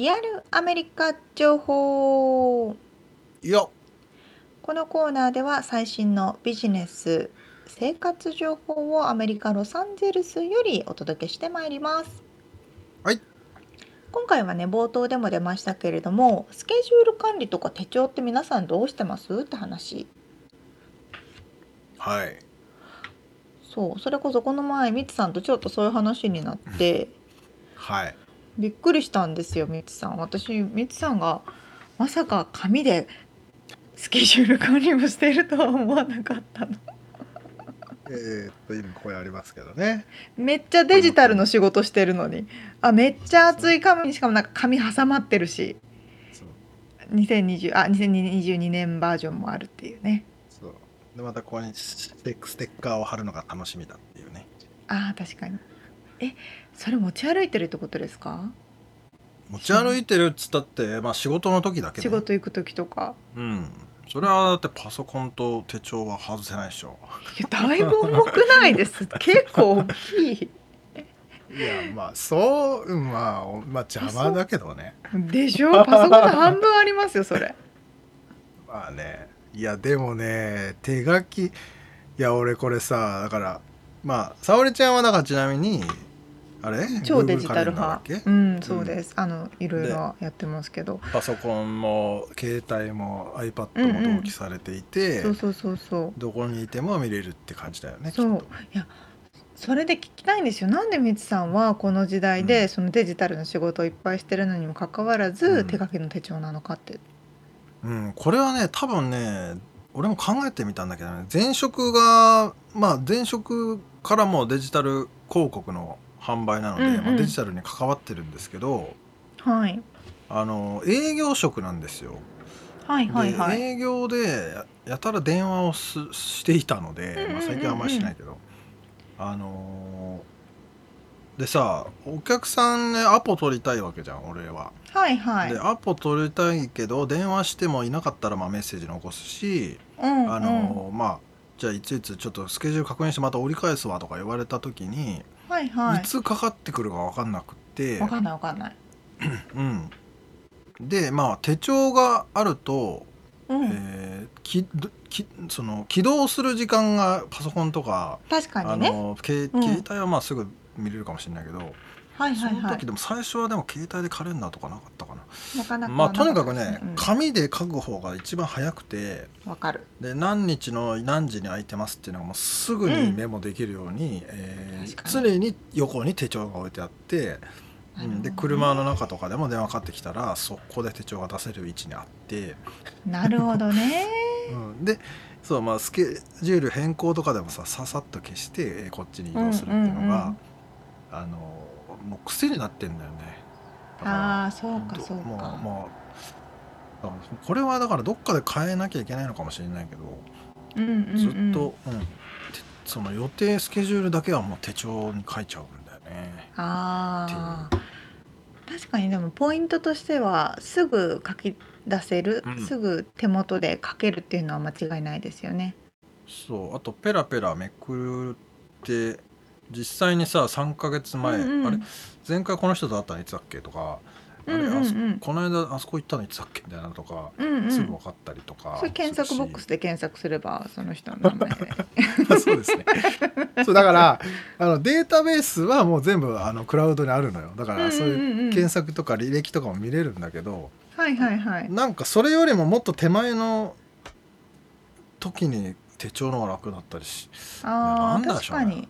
リアルアメリカ情報。よこのコーナーでは最新のビジネス生活情報をアメリカ・ロサンゼルスよりお届けしてまいります。はい。今回はね冒頭でも出ましたけれどもスケジュール管理とか手帳って皆さんどうしてます？って話。はい。そうそれこそこの前ミツさんとちょっとそういう話になって。はいびっくりしたんですよミツさん。私ミツさんがまさか紙でスケジュール管理をしているとは思わなかったの。えーっと今これありますけどね。めっちゃデジタルの仕事してるのに。あめっちゃ厚い紙にしかもなんか紙挟まってるし。そう。2020あ2022年バージョンもあるっていうね。そう。でまたここにステッステッカーを貼るのが楽しみだっていうね。あー確かに。えそれ持ち歩いてるってことですか？持ち歩いてるっつったってまあ仕事の時だけで仕事行く時とか。うん。それはだってパソコンと手帳は外せないでしょ。いやだいぶ重くないです。結構大きい。いやまあそううんまあおまあ邪魔だけどね。でしょ？パソコンの半分ありますよそれ。まあね。いやでもね手書き。いや俺これさだからまあ沙織ちゃんはだからちなみにあれ？超デジタル派。うんそうです、あのいろいろやってますけど。パソコンも携帯も iPad うんうん。も同期されていて、そうそうそうそう。どこにいても見れるって感じだよねそう。いやそれで聞きたいんですよ。なんでみつさんはこの時代うん。でそのデジタルの仕事をいっぱいしてるのにもかかわらず、うん。手書きの手帳なのかって。うん、これはね多分ね俺も考えてみたんだけどね。前職がまあ前職からもデジタル広告の販売なので、うんうん。まあ、デジタルに関わってるんですけどはい。あの営業職なんですよ。はいはいはい。で営業でややたら電話をすしていたので、まあ、最近はあんまりしないけど、あのーでさお客さんねアポ取りたいわけじゃん俺は。はいはい。でアポ取りたいけど電話してもいなかったらまあメッセージ残すし、うんうん。あのーまあじゃあいついつちょっとスケジュール確認してまた折り返すわとか言われた時に、はいはい。いつかかってくるか分かんなくって。わかんないわかんない。うん、でまあ手帳があると、うん、えーききその起動する時間がパソコンとか、あ確かにね。の携うん。携帯はまあすぐ見れるかもしれないけど、はいはいはい。その時でも最初はでも携帯でカレンダーとかなかったかな。なかなかまあとにかくね、うん。紙で書く方が一番早くてわかる。で何日の何時に空いてますっていうのがもうすぐにメモできるように、えー確か常に横に手帳が置いてあって、うん、で車の中とかでも電話かかってきたら速攻で手帳が出せる位置にあって、なるほどね。うん、でそうまあスケジュール変更とかでもさささっと消してえーこっちに移動するっていうのが、うんうんうん。あのもう癖になってんだよね。ああそうかどそうかもうだからこれはだからどっかで変えなきゃいけないのかもしれないけど、うんうんうんずっと、うんてその予定スケジュールだけはもう手帳に書いちゃうんだよね。ああ確かにでもポイントとしてはすぐ書き出せる、うんすぐ手元で書けるっていうのは間違いないですよね。そうあとペラペラめくって実際にさ3ヶ月前、うんうん。あれ前回この人と会ったのいつだっけとかあれうんうんこの間あそこ行ったのいつだっけみたいなのとか、うんうん。すぐ分かったりとか検索ボックスで検索すればその人の名前。で そうですね。そうだからあのデータベースはもう全部あのクラウドにあるのよ。だからそううんうんうん。いううん検索とか履歴とかも見れるんだけど、はいはいはい。なんかそれよりももっと手前の時に手帳の方が楽だったりしあなんーだでしょうね。確かに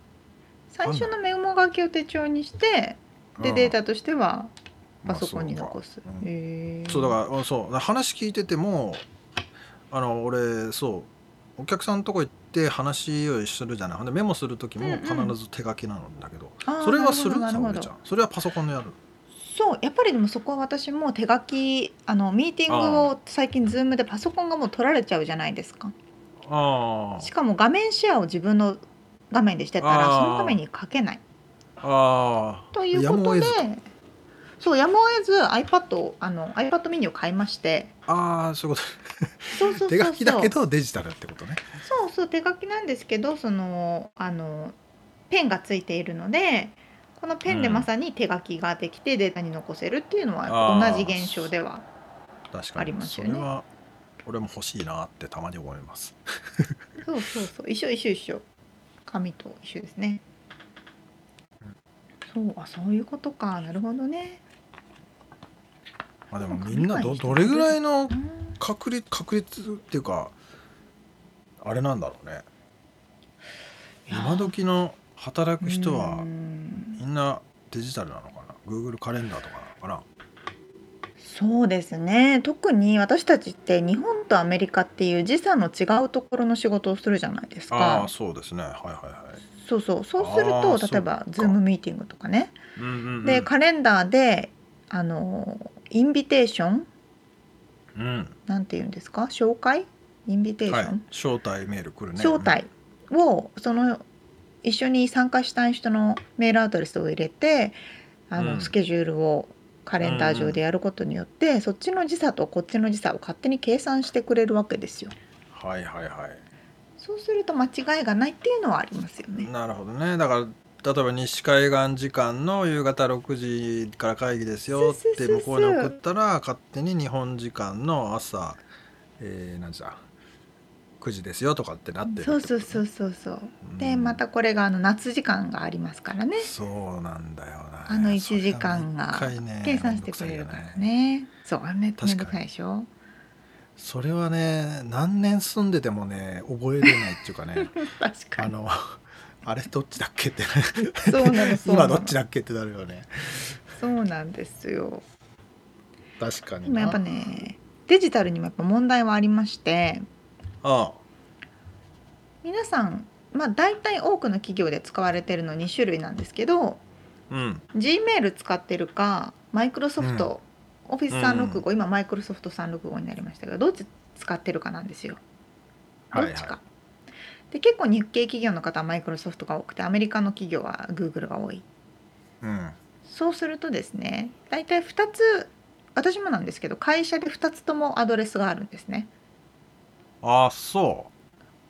最初のメモ書きを手帳にしてでうん。データとしてはまあパソコンに残す、そうか。うん。へー。そうだからあそう。話聞いててもあの俺そう。お客さんのとこ行って話をするじゃない。でメモする時もうんうん。必ず手書きなのだけど、あーそれはする？ゃん。それはパソコンでやる？そうやっぱりでもそこは私も手書きあのミーティングを最近ズームでパソコンがもう取られちゃうじゃないですか。あしかも画面シェアを自分の画面でしてたらその画面に書けない。あということでやむを得ずそうやむを得ず iPad をあの iPad mini を買いまして。ああそういうこそうそうそうそう。と手書きだけどデジタルってことね。そうそう手書きなんですけどそのあのペンがついているのでこのペンでまさに手書きができてデータに残せるっていうのは同じ現象では確かに。ありますよね。それは俺も欲しいなってたまに思います。そうそうそう。一緒一緒一緒紙と一緒ですね。そうあそういうことか。なるほどね。まあでもみんなどどれぐらいの確率確率っていうかあれなんだろうね。今時の働く人うはん。みんなデジタルなのかな？Google カレンダーとかなのかそうですね。特に私たちって日本とアメリカっていう時差の違うところの仕事をするじゃないですなああかーそうですね。はいはいはい。そうそう。そうするあとー例えばそっか。Zoom ミーティングとかね。うんうんうん。でカレンダーであのインビテーション？うん。なんて言うんですか？紹介？インビテーシはい。ョン、招待メール来るね。招待をその一緒に参加したい人のメールアドレスを入れてあの、うん。スケジュールをカレンダー上でやることによって、そっちの時差とこっちの時差を勝手に計算してくれるわけですよ。はいはいはいそうすると間違いがないっていうのはありますよね。なるほどねだから例えば西海岸時間の夕方6時から会議ですよって向こうに送ったら勝手に日本時間の朝、えー、何時だ9時ですよとかってなってるそうそうそううそうそう。んまたこれがあの夏時間がありますからね。そうなんだよなあの1時間が計算してくれるからね。そうあんめめかにどくさいでしょ？それはね何年住んでてもね覚えれないっていうかね 確かに。あのあれどっちだっけってそうなのそうなの今どっちだっけってなるよねそうなんですよ。確かにでもやっぱねデジタルにもやっぱ問題はありましてあ皆さんまあ大体多くの企業で使われてるの2種類なんですけどうん。Gmail 使ってるかマイクロソフト、オフィス365、今マイクロソフト365になりましたけどどっち使ってるかなんですよ。どっちか。で結構日系企業の方はマイクロソフトが多くてアメリカの企業は Google が多い。うん。そうするとですね大体2つ私もなんですけど会社で2つともアドレスがあるんですねああそ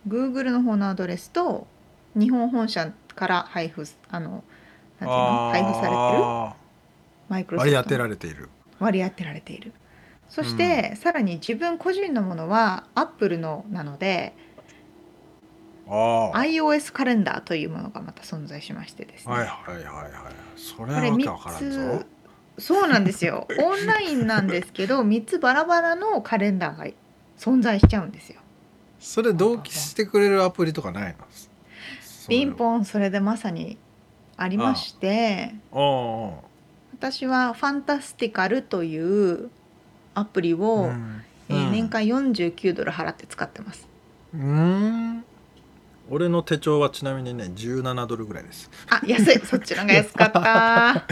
Google の方のアドレスと日本本社から配布あのなんうていうの配布されてるあマイクロソフトー割り当てられている。割り当てられている。そして、さらに自分個人のものは Apple のなので iOS カレンダーというものがまた存在しましてですね、はいはいはいはいそれこれはわけわからんぞ。3つそうなんですよ。オンラインなんですけど3つバラバラのカレンダーが存在しちゃうんですよそれ同期してくれるアプリとかないの？ピンンポンそれでまさにありまして。私はファンタスティカルというアプリを、うん。えー年間49ドル払って使ってます。うん。俺の手帳はちなみにね17ドルぐらいです。あ安い。そっちのが安かった。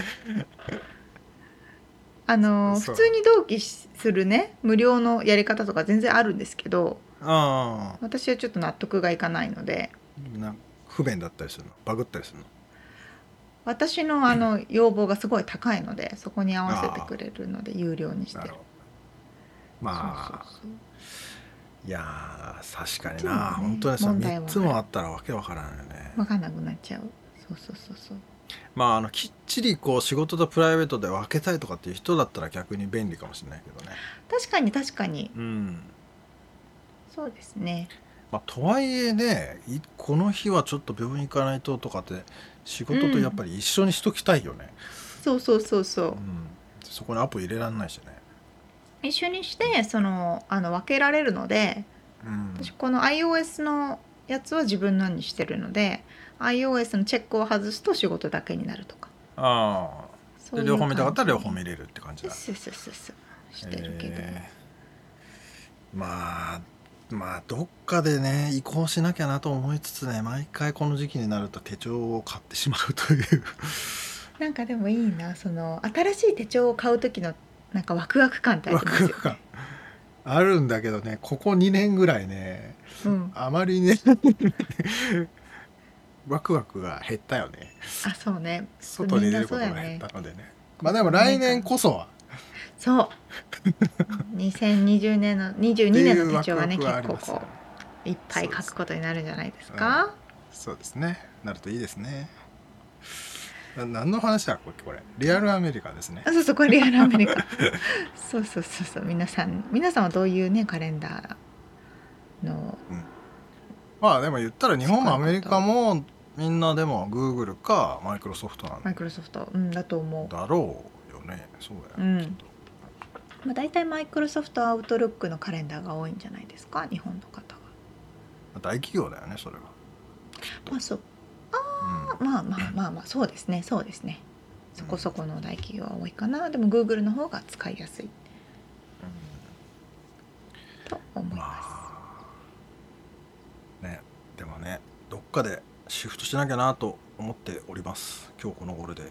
あの普通に同期するね無料のやり方とか全然あるんですけどあ私はちょっと納得がいかないので。あな不便だったりするの？バグったりするの？私のあの要望がすごい高いのでそこに合わせてくれるので有料にして。まあそうそうそう。いやー確かにな、ね本当にさ問題は3つもあったらわけわからんよね。分かんなくなっちゃう。そうそうそうそう。まああのきっちりこう仕事とプライベートで分けたいとかっていう人だったら逆に便利かもしれないけどね。確かに確かに。うんそうですね。まあ、とはいえねいこの日はちょっと病院行かないととかって仕事とやっぱり一緒にしときたいよね、そうそうそうそう。うん。そこにアポ入れられないしね、一緒にしてそのあの分けられるのでうん、私この iOS のやつは自分のにしてるので iOS のチェックを外すと仕事だけになるとか。ああ。そういうで両方見たかったら両方見れるって感じだ。そうそうそうそう。してるけど、え。ーまあまあどっかでね移行しなきゃなと思いつつね毎回この時期になると手帳を買ってしまうという。なんかでもいいなその新しい手帳を買う時のなんかワクワク感ってありワますよ、ね、クワク感。あるんだけどねここ2年ぐらいねうん、あまりねワクワクが減ったよね。あそうね。外に出ることが減ったのでね。まあでも来年こそはそう。2020年の22年の手帳がね結構こういっぱい書くことになるんじゃないですか？そうですね。なるといいですね。な何の話だこれこれ？リアルアメリカですね。あそうそうこれリアルアメリカ。そうそうそうそう。皆さん皆さんはどういうねカレンダーのまあでも言ったら日本もアメリカもみんなでも Google かマイクロソフトなんマイクロソフト、うん、だと思う。だろうよね。そうだよね、うんまあ、大体マイクロソフトアウトルックのカレンダーが多いんじゃないですか？日本の方は。大企業だよねそれは、まあそう。うん。まあまあまあまあそうですねそうですね。そこそこの大企業は多いかな。でも Google の方が使いやすい。と思いままあねでもねどっかでシフトしなきゃなと思っております。今日この頃で。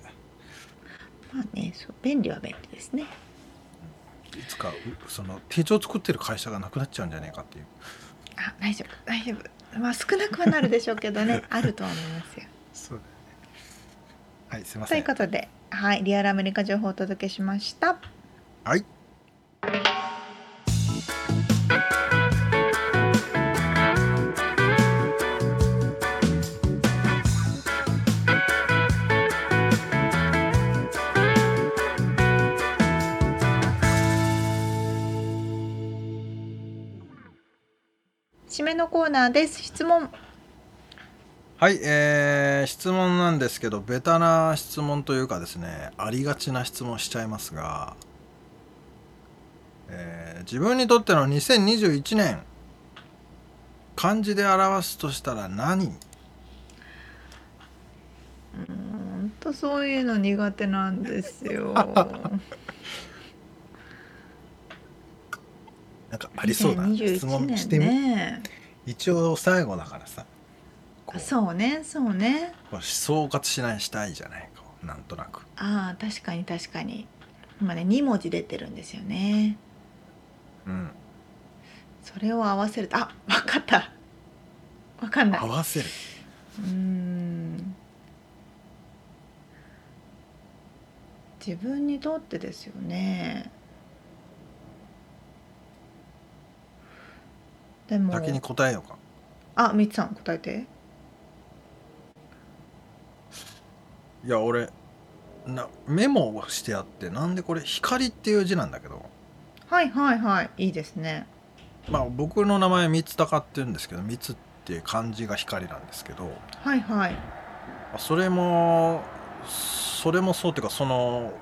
まあねそう。便利は便利ですねつかうその手帳作ってる会社がなくなっちゃうんじゃないかっていう。あ大丈夫。大丈夫。まあ少なくはなるでしょうけどね。あるとは思いますよ。そうだよね。はいすいまとせいうんことではいリアルアメリカ情報をお届けしました。はいのコーナーです質問はい、えー質問なんですけどベタな質問というかですねありがちな質問しちゃいますが、えー自分にとっての2021年漢字で表すとしたら何？うーんとそういうの苦手なんですよ。なんかありそうな質問してみ、ね。一応最後だからさこうそうね、そうね。こう総括しないしたいじゃないこうなんとなくああ、確かに確かに。今ね、2文字出てるんですよね。うんそれを合わせると、あ、わかった。わかんない。う合わせるーん。自分にとってですよね。でも、先に答えようかあ、みつさん答えて。いや俺なメモをしてあってなんでこれ光っていう字なんだけどはいはいはい、いいですね。まあ僕の名前三つ高って言うんですけど三つっていう漢字が光なんですけどはいはい。それもそれもそうっていうかその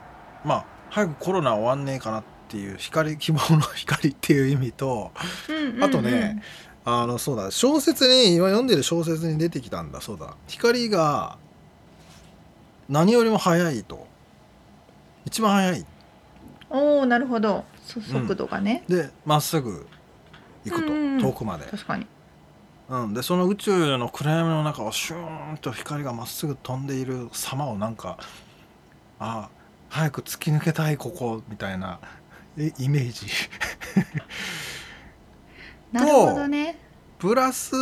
まあ早くコロナ終わんねえかなっていう光希望の光っていう意味とうんうんうん。あとね、あのそうだ小説に今読んでる小説に出てきたんだ。そうだ。光が何よりも速いと。一番速い。おおなるほど。そ速度がね、でまっすぐ行くと、うんうん遠くまで、確かに。うん、でその宇宙の暗闇の中をシューンと光がまっすぐ飛んでいる様をなんかあ早く突き抜けたいここみたいなえイメージ。なるほどね。プラス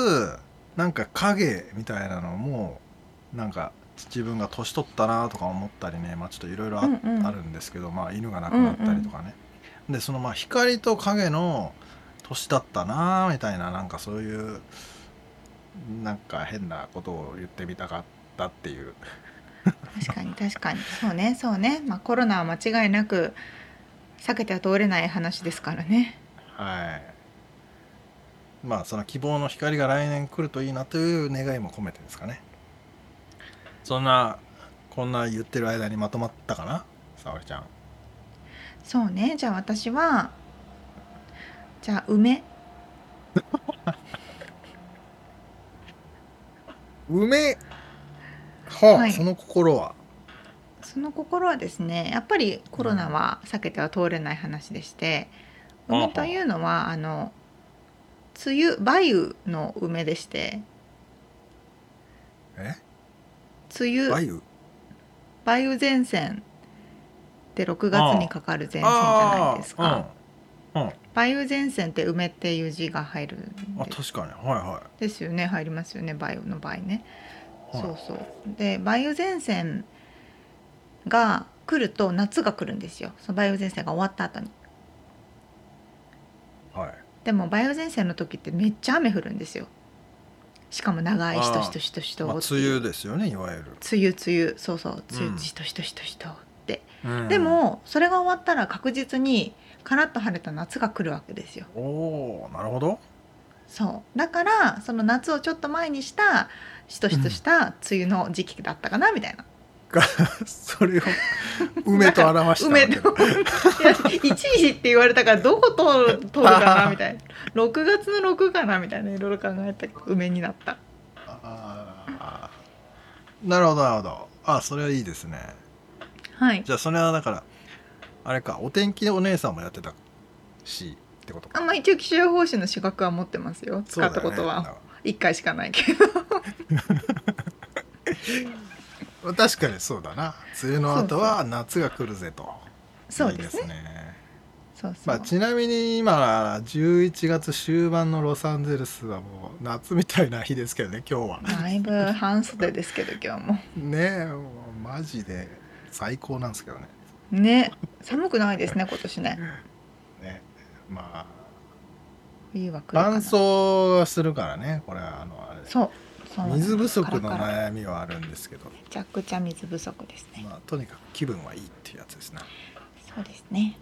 なんか影みたいなのもなんか自分が年取ったなとか思ったりね、まあ、ちょっといろいろあるんですけど、まあ、犬が亡くなったりとかね、でそのまあ光と影の年だったなみたいななんかそういうなんか変なことを言ってみたかったっていう。確かに確かに。そうねそうね。まあコロナは間違いなく避けては通れない話ですからね。はい。まあその希望の光が来年来るといいなという願いも込めてですかね。そんなこんな言ってる間にまとまったかな？沙織ちゃん。そうね。じゃあ私はじゃあ梅。梅？はあ、はい。その心は？その心はですねやっぱりコロナは避けては通れない話でして、うん梅というのはあの梅雨梅雨の梅でしてえ？梅雨梅雨？梅雨前線って6月にかかる前線じゃないですか。うん、うん、梅雨前線って梅っていう字が入るんあで確かに。はいはですよね。入りますよね。梅雨の場合ね。はい。そうそう。で梅雨前線が来ると夏が来るんですよ。その梅雨前線が終わった後に。いはい。でも梅雨前線の時ってめっちゃ雨降るんですよ。しかも長いしとしとしとしと。梅雨ですよねいわゆる、梅雨梅雨。そうそう。梅うん。雨しとしとしとしとって、うん。でもそれが終わったら確実にカラッと晴れた夏が来るわけですよ。おおなるほど。そう。だからその夏をちょっと前にしたしとしとした梅雨の時期だったかなみたいな。が それを梅と表した梅と。一時って言われたからどこ通る通るかなみたいな。6月の6かなみたいないろいろ考えたけど梅になった。あー。なるほどなるほど。あそれはいいですね。はい。じゃあそれはだからあれかお天気お姉さんもやってたしってことか。あまあ一応気象予報士の資格は持ってますよ。使ったことは。1回しかないけど 確かにそうだな。梅雨の後は夏が来るぜと。そうですね。いいね。そうそう、まあ、ちなみに今11月終盤のロサンゼルスはもう夏みたいな日ですけどね今日は。だいぶ半袖ですけど今日も。ねえもうマジで最高なんですけどね。ね。寒くないですね今年ね。ね。まあ冬は来るかな。乾燥するからねこれはあのあれそう水不足の悩みはあるんですけど、めちゃくちゃ水不足ですね。まあ、とにかく気分はいいっていうやつですねそうですね。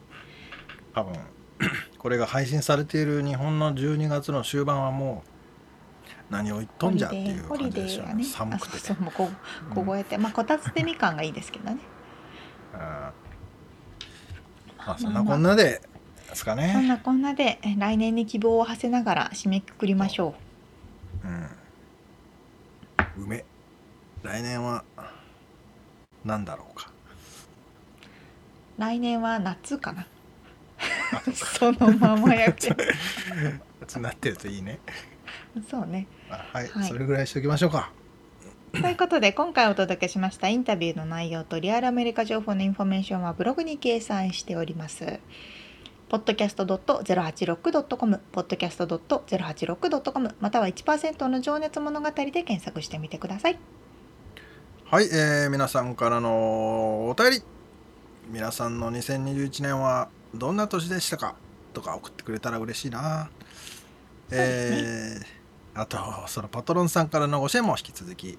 多分 これが配信されている日本の12月の終盤はもう何を言っとんじゃっていう感じでしょうね。ね寒くてあそうそうもうこうん凍えて、まあこたつでみかんがいいですけどね。うん。まあそんなこんなでですかそんね、なこんなでえ来年に希望を馳せながら締めくくりましょうん、梅。来年は何だろうか。う来年は夏かな。そのままやけなってるといいね。そうね。あはい、はい。それぐらいしておきましょうか。ということで今回お届けしました。インタビューの内容とリアルアメリカ情報のインフォメーションはブログに掲載しております。podcast.086.com podcast.086.com または1%の情熱物語で検索してみてください。はい、えー皆さんからのお便り。皆さんの2021年はどんな年でしたか？とか送ってくれたら嬉しいな、えーあとそのパトロンさんからのご支援も引き続き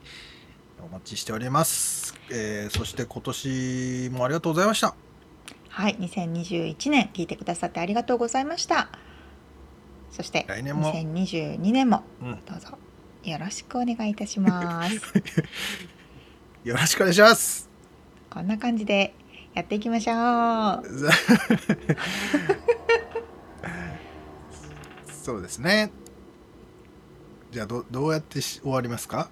お待ちしております、えーそして今年もありがとうございましたはい、2021年聞いてくださってありがとうございました。そして来年も2022年もうんどうぞよろしくお願いいたします。よろしくお願いしますこんな感じでやっていきましょう。そうですねじゃあどどうやってし終わりますか？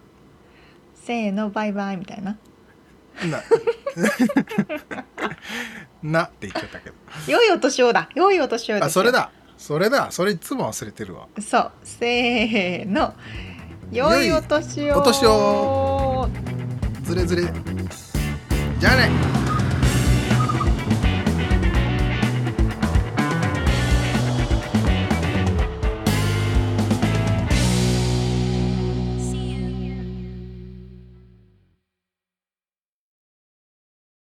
せーのバイバイみたいな。な なって言っちゃったけど良いお年をだ。良いお年をあそれ。だそれだそれいつも忘れてるわそう。せーの。良いお年を。お年をずれずれじゃあね